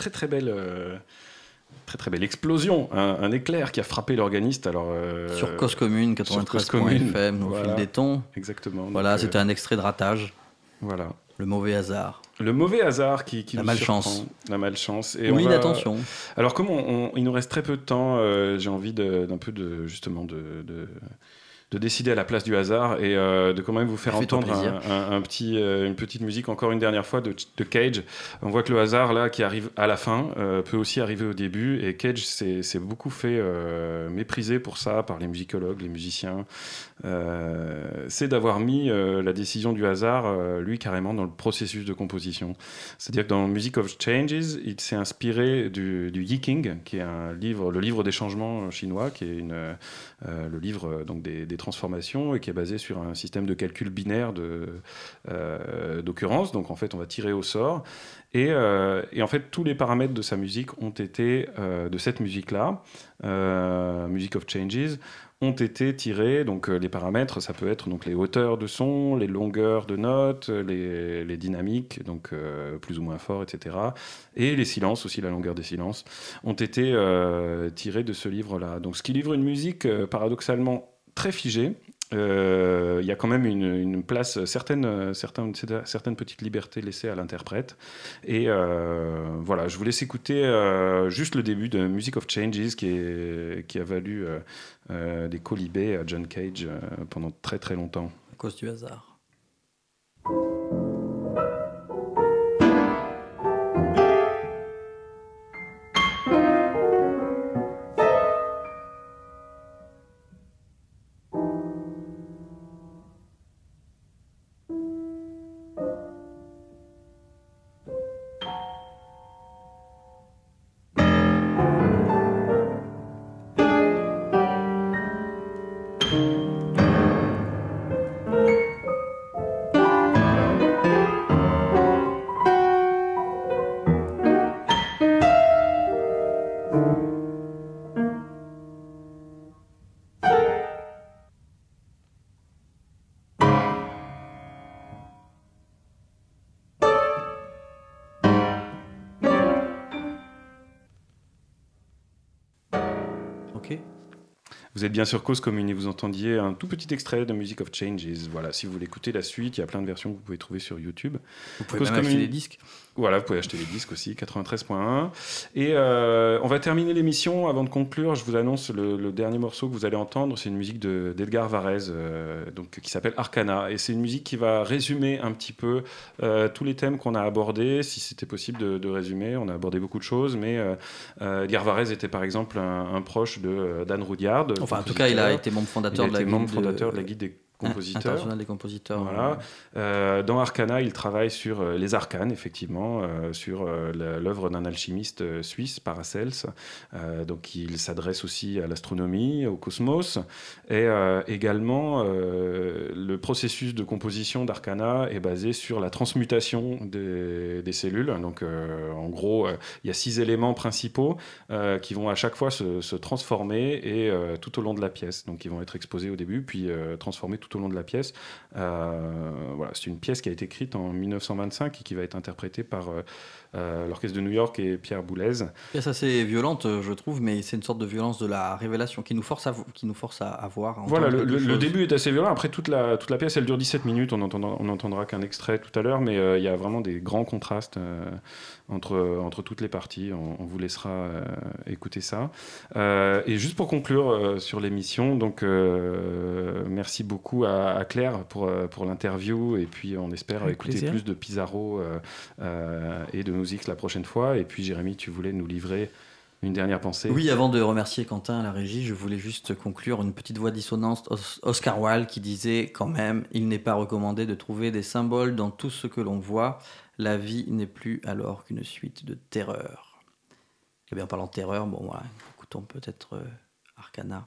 Très très belle. Euh, très très belle explosion, un, éclair qui a frappé l'organiste. Alors euh, sur Cause Commune 93 FM au fil des tons. Exactement. Voilà, c'était euh, un extrait de ratage. Voilà. Le mauvais hasard. Le mauvais hasard qui, qui la malchance. La malchance. Et Ou l'inattention. Alors comme il nous reste très peu de temps, j'ai envie d'un peu de justement de, de de décider à la place du hasard et euh, de quand même vous faire entendre un, petit, euh, une petite musique encore une dernière fois de, Cage. On voit que le hasard là qui arrive à la fin euh, peut aussi arriver au début et Cage s'est beaucoup fait mépriser pour ça par les musicologues, les musiciens. c'est d'avoir mis la décision du hasard, lui, carrément dans le processus de composition. C'est-à-dire que dans Music of Changes, il s'est inspiré du, du Yiking, qui est un livre, le livre des changements chinois, qui est une, le livre donc des, des, transformations et qui est basé sur un système de calcul binaire d'occurrence. donc en fait, on va tirer au sort. Euh, et, en fait, tous les paramètres de sa musique ont été, euh, de cette musique-là, euh, Music of Changes, ont été tirés. Donc les paramètres, ça peut être donc les hauteurs de son, les longueurs de notes, les, les dynamiques, donc plus ou moins fort, etc. Et les silences aussi, la longueur des silences, ont été tirés de ce livre-là. Donc ce qui livre une musique paradoxalement très figée, euh, il y a quand même une, place, certaines, certaines, petites libertés laissées à l'interprète. Et euh, voilà, je vous laisse écouter euh, juste le début de Music of Changes qui, qui a valu des colibés à John Cage pendant très très longtemps. À cause du hasard. Vous êtes bien sur Cause Commune et vous entendiez un tout petit extrait de Music of Changes. Voilà, si vous voulez écouter la suite, il y a plein de versions que vous pouvez trouver sur YouTube. Vous pouvez même acheter les disques. Voilà, vous pouvez acheter les disques aussi, 93.1. Et euh, on va terminer l'émission. Avant de conclure, je vous annonce le, dernier morceau que vous allez entendre. C'est une musique d'Edgar Varese, euh, donc, qui s'appelle Arcana. Et c'est une musique qui va résumer un petit peu euh, tous les thèmes qu'on a abordés, si c'était possible de, résumer. On a abordé beaucoup de choses, mais Edgar Varese était par exemple un, proche de Dan Rudyard. Enfin, en tout cas, il a été membre fondateur, de, la membre fondateur de la Guide des compositeur. des compositeurs. Voilà. Euh, dans Arcana, il travaille sur euh, les arcanes, effectivement, euh, sur l'œuvre d'un alchimiste suisse, Paracels. donc il s'adresse aussi à l'astronomie, au cosmos. Et également, le processus de composition d'Arcana est basé sur la transmutation des, des cellules. Donc en gros, il y a six éléments principaux qui vont à chaque fois se, se transformer et tout au long de la pièce. Donc ils vont être exposés au début, puis transformés tout tout au long de la pièce. Euh, voilà, c'est une pièce qui a été écrite en 1925 et qui va être interprétée par euh, euh, l'Orchestre de New York et Pierre Boulez. Pièce assez violente, je trouve, mais c'est une sorte de violence de la révélation qui nous force à, qui nous force à, voir. Voilà, le, début est assez violent. Après, toute la, toute la pièce, elle dure 17 minutes. On n'entendra on entendra qu'un extrait tout à l'heure, mais il y a vraiment des grands contrastes entre, entre toutes les parties. On, vous laissera écouter ça. et juste pour conclure sur l'émission, donc merci beaucoup à, Claire pour, euh, pour l'interview et puis on espère écouter plus de Pizarro euh, euh, et de musique la prochaine fois. Et puis Jérémy, tu voulais nous livrer une dernière pensée Oui, avant de remercier Quentin à la régie, je voulais juste conclure une petite voix dissonante. Oscar Wilde qui disait quand même, il n'est pas recommandé de trouver des symboles dans tout ce que l'on voit. La vie n'est plus alors qu'une suite de terreurs. Et bien, en parlant de terreur, bon, voilà, écoutons peut-être Arcana.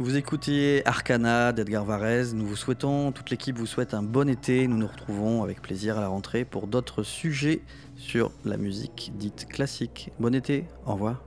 Vous écoutiez Arcana d'Edgar Varese. Nous vous souhaitons, toute l'équipe vous souhaite un bon été. Nous nous retrouvons avec plaisir à la rentrée pour d'autres sujets sur la musique dite classique. Bon été, au revoir.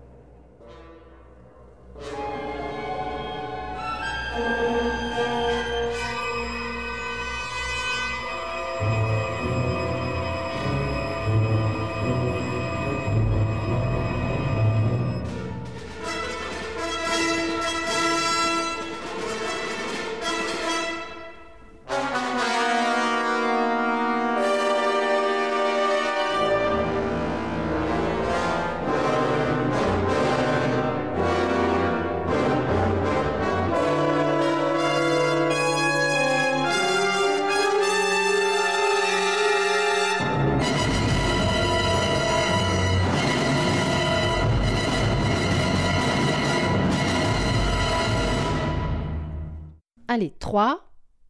Allez, 3,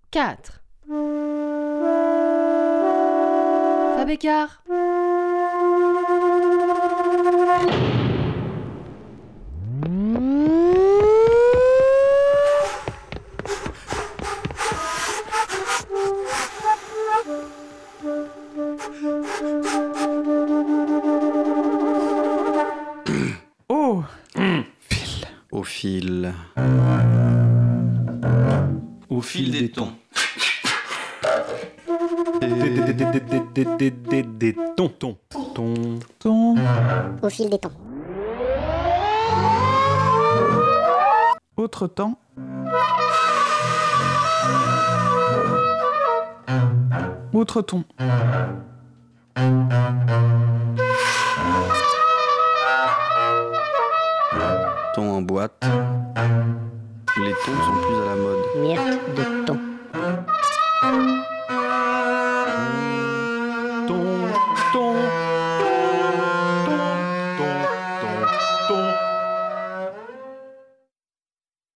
4. Fabécard. Tons. Tons. Ton. Au fil des temps. Autre temps. Autre ton. Ton en boîte. Les tons sont plus à la mode. Myrte de ton.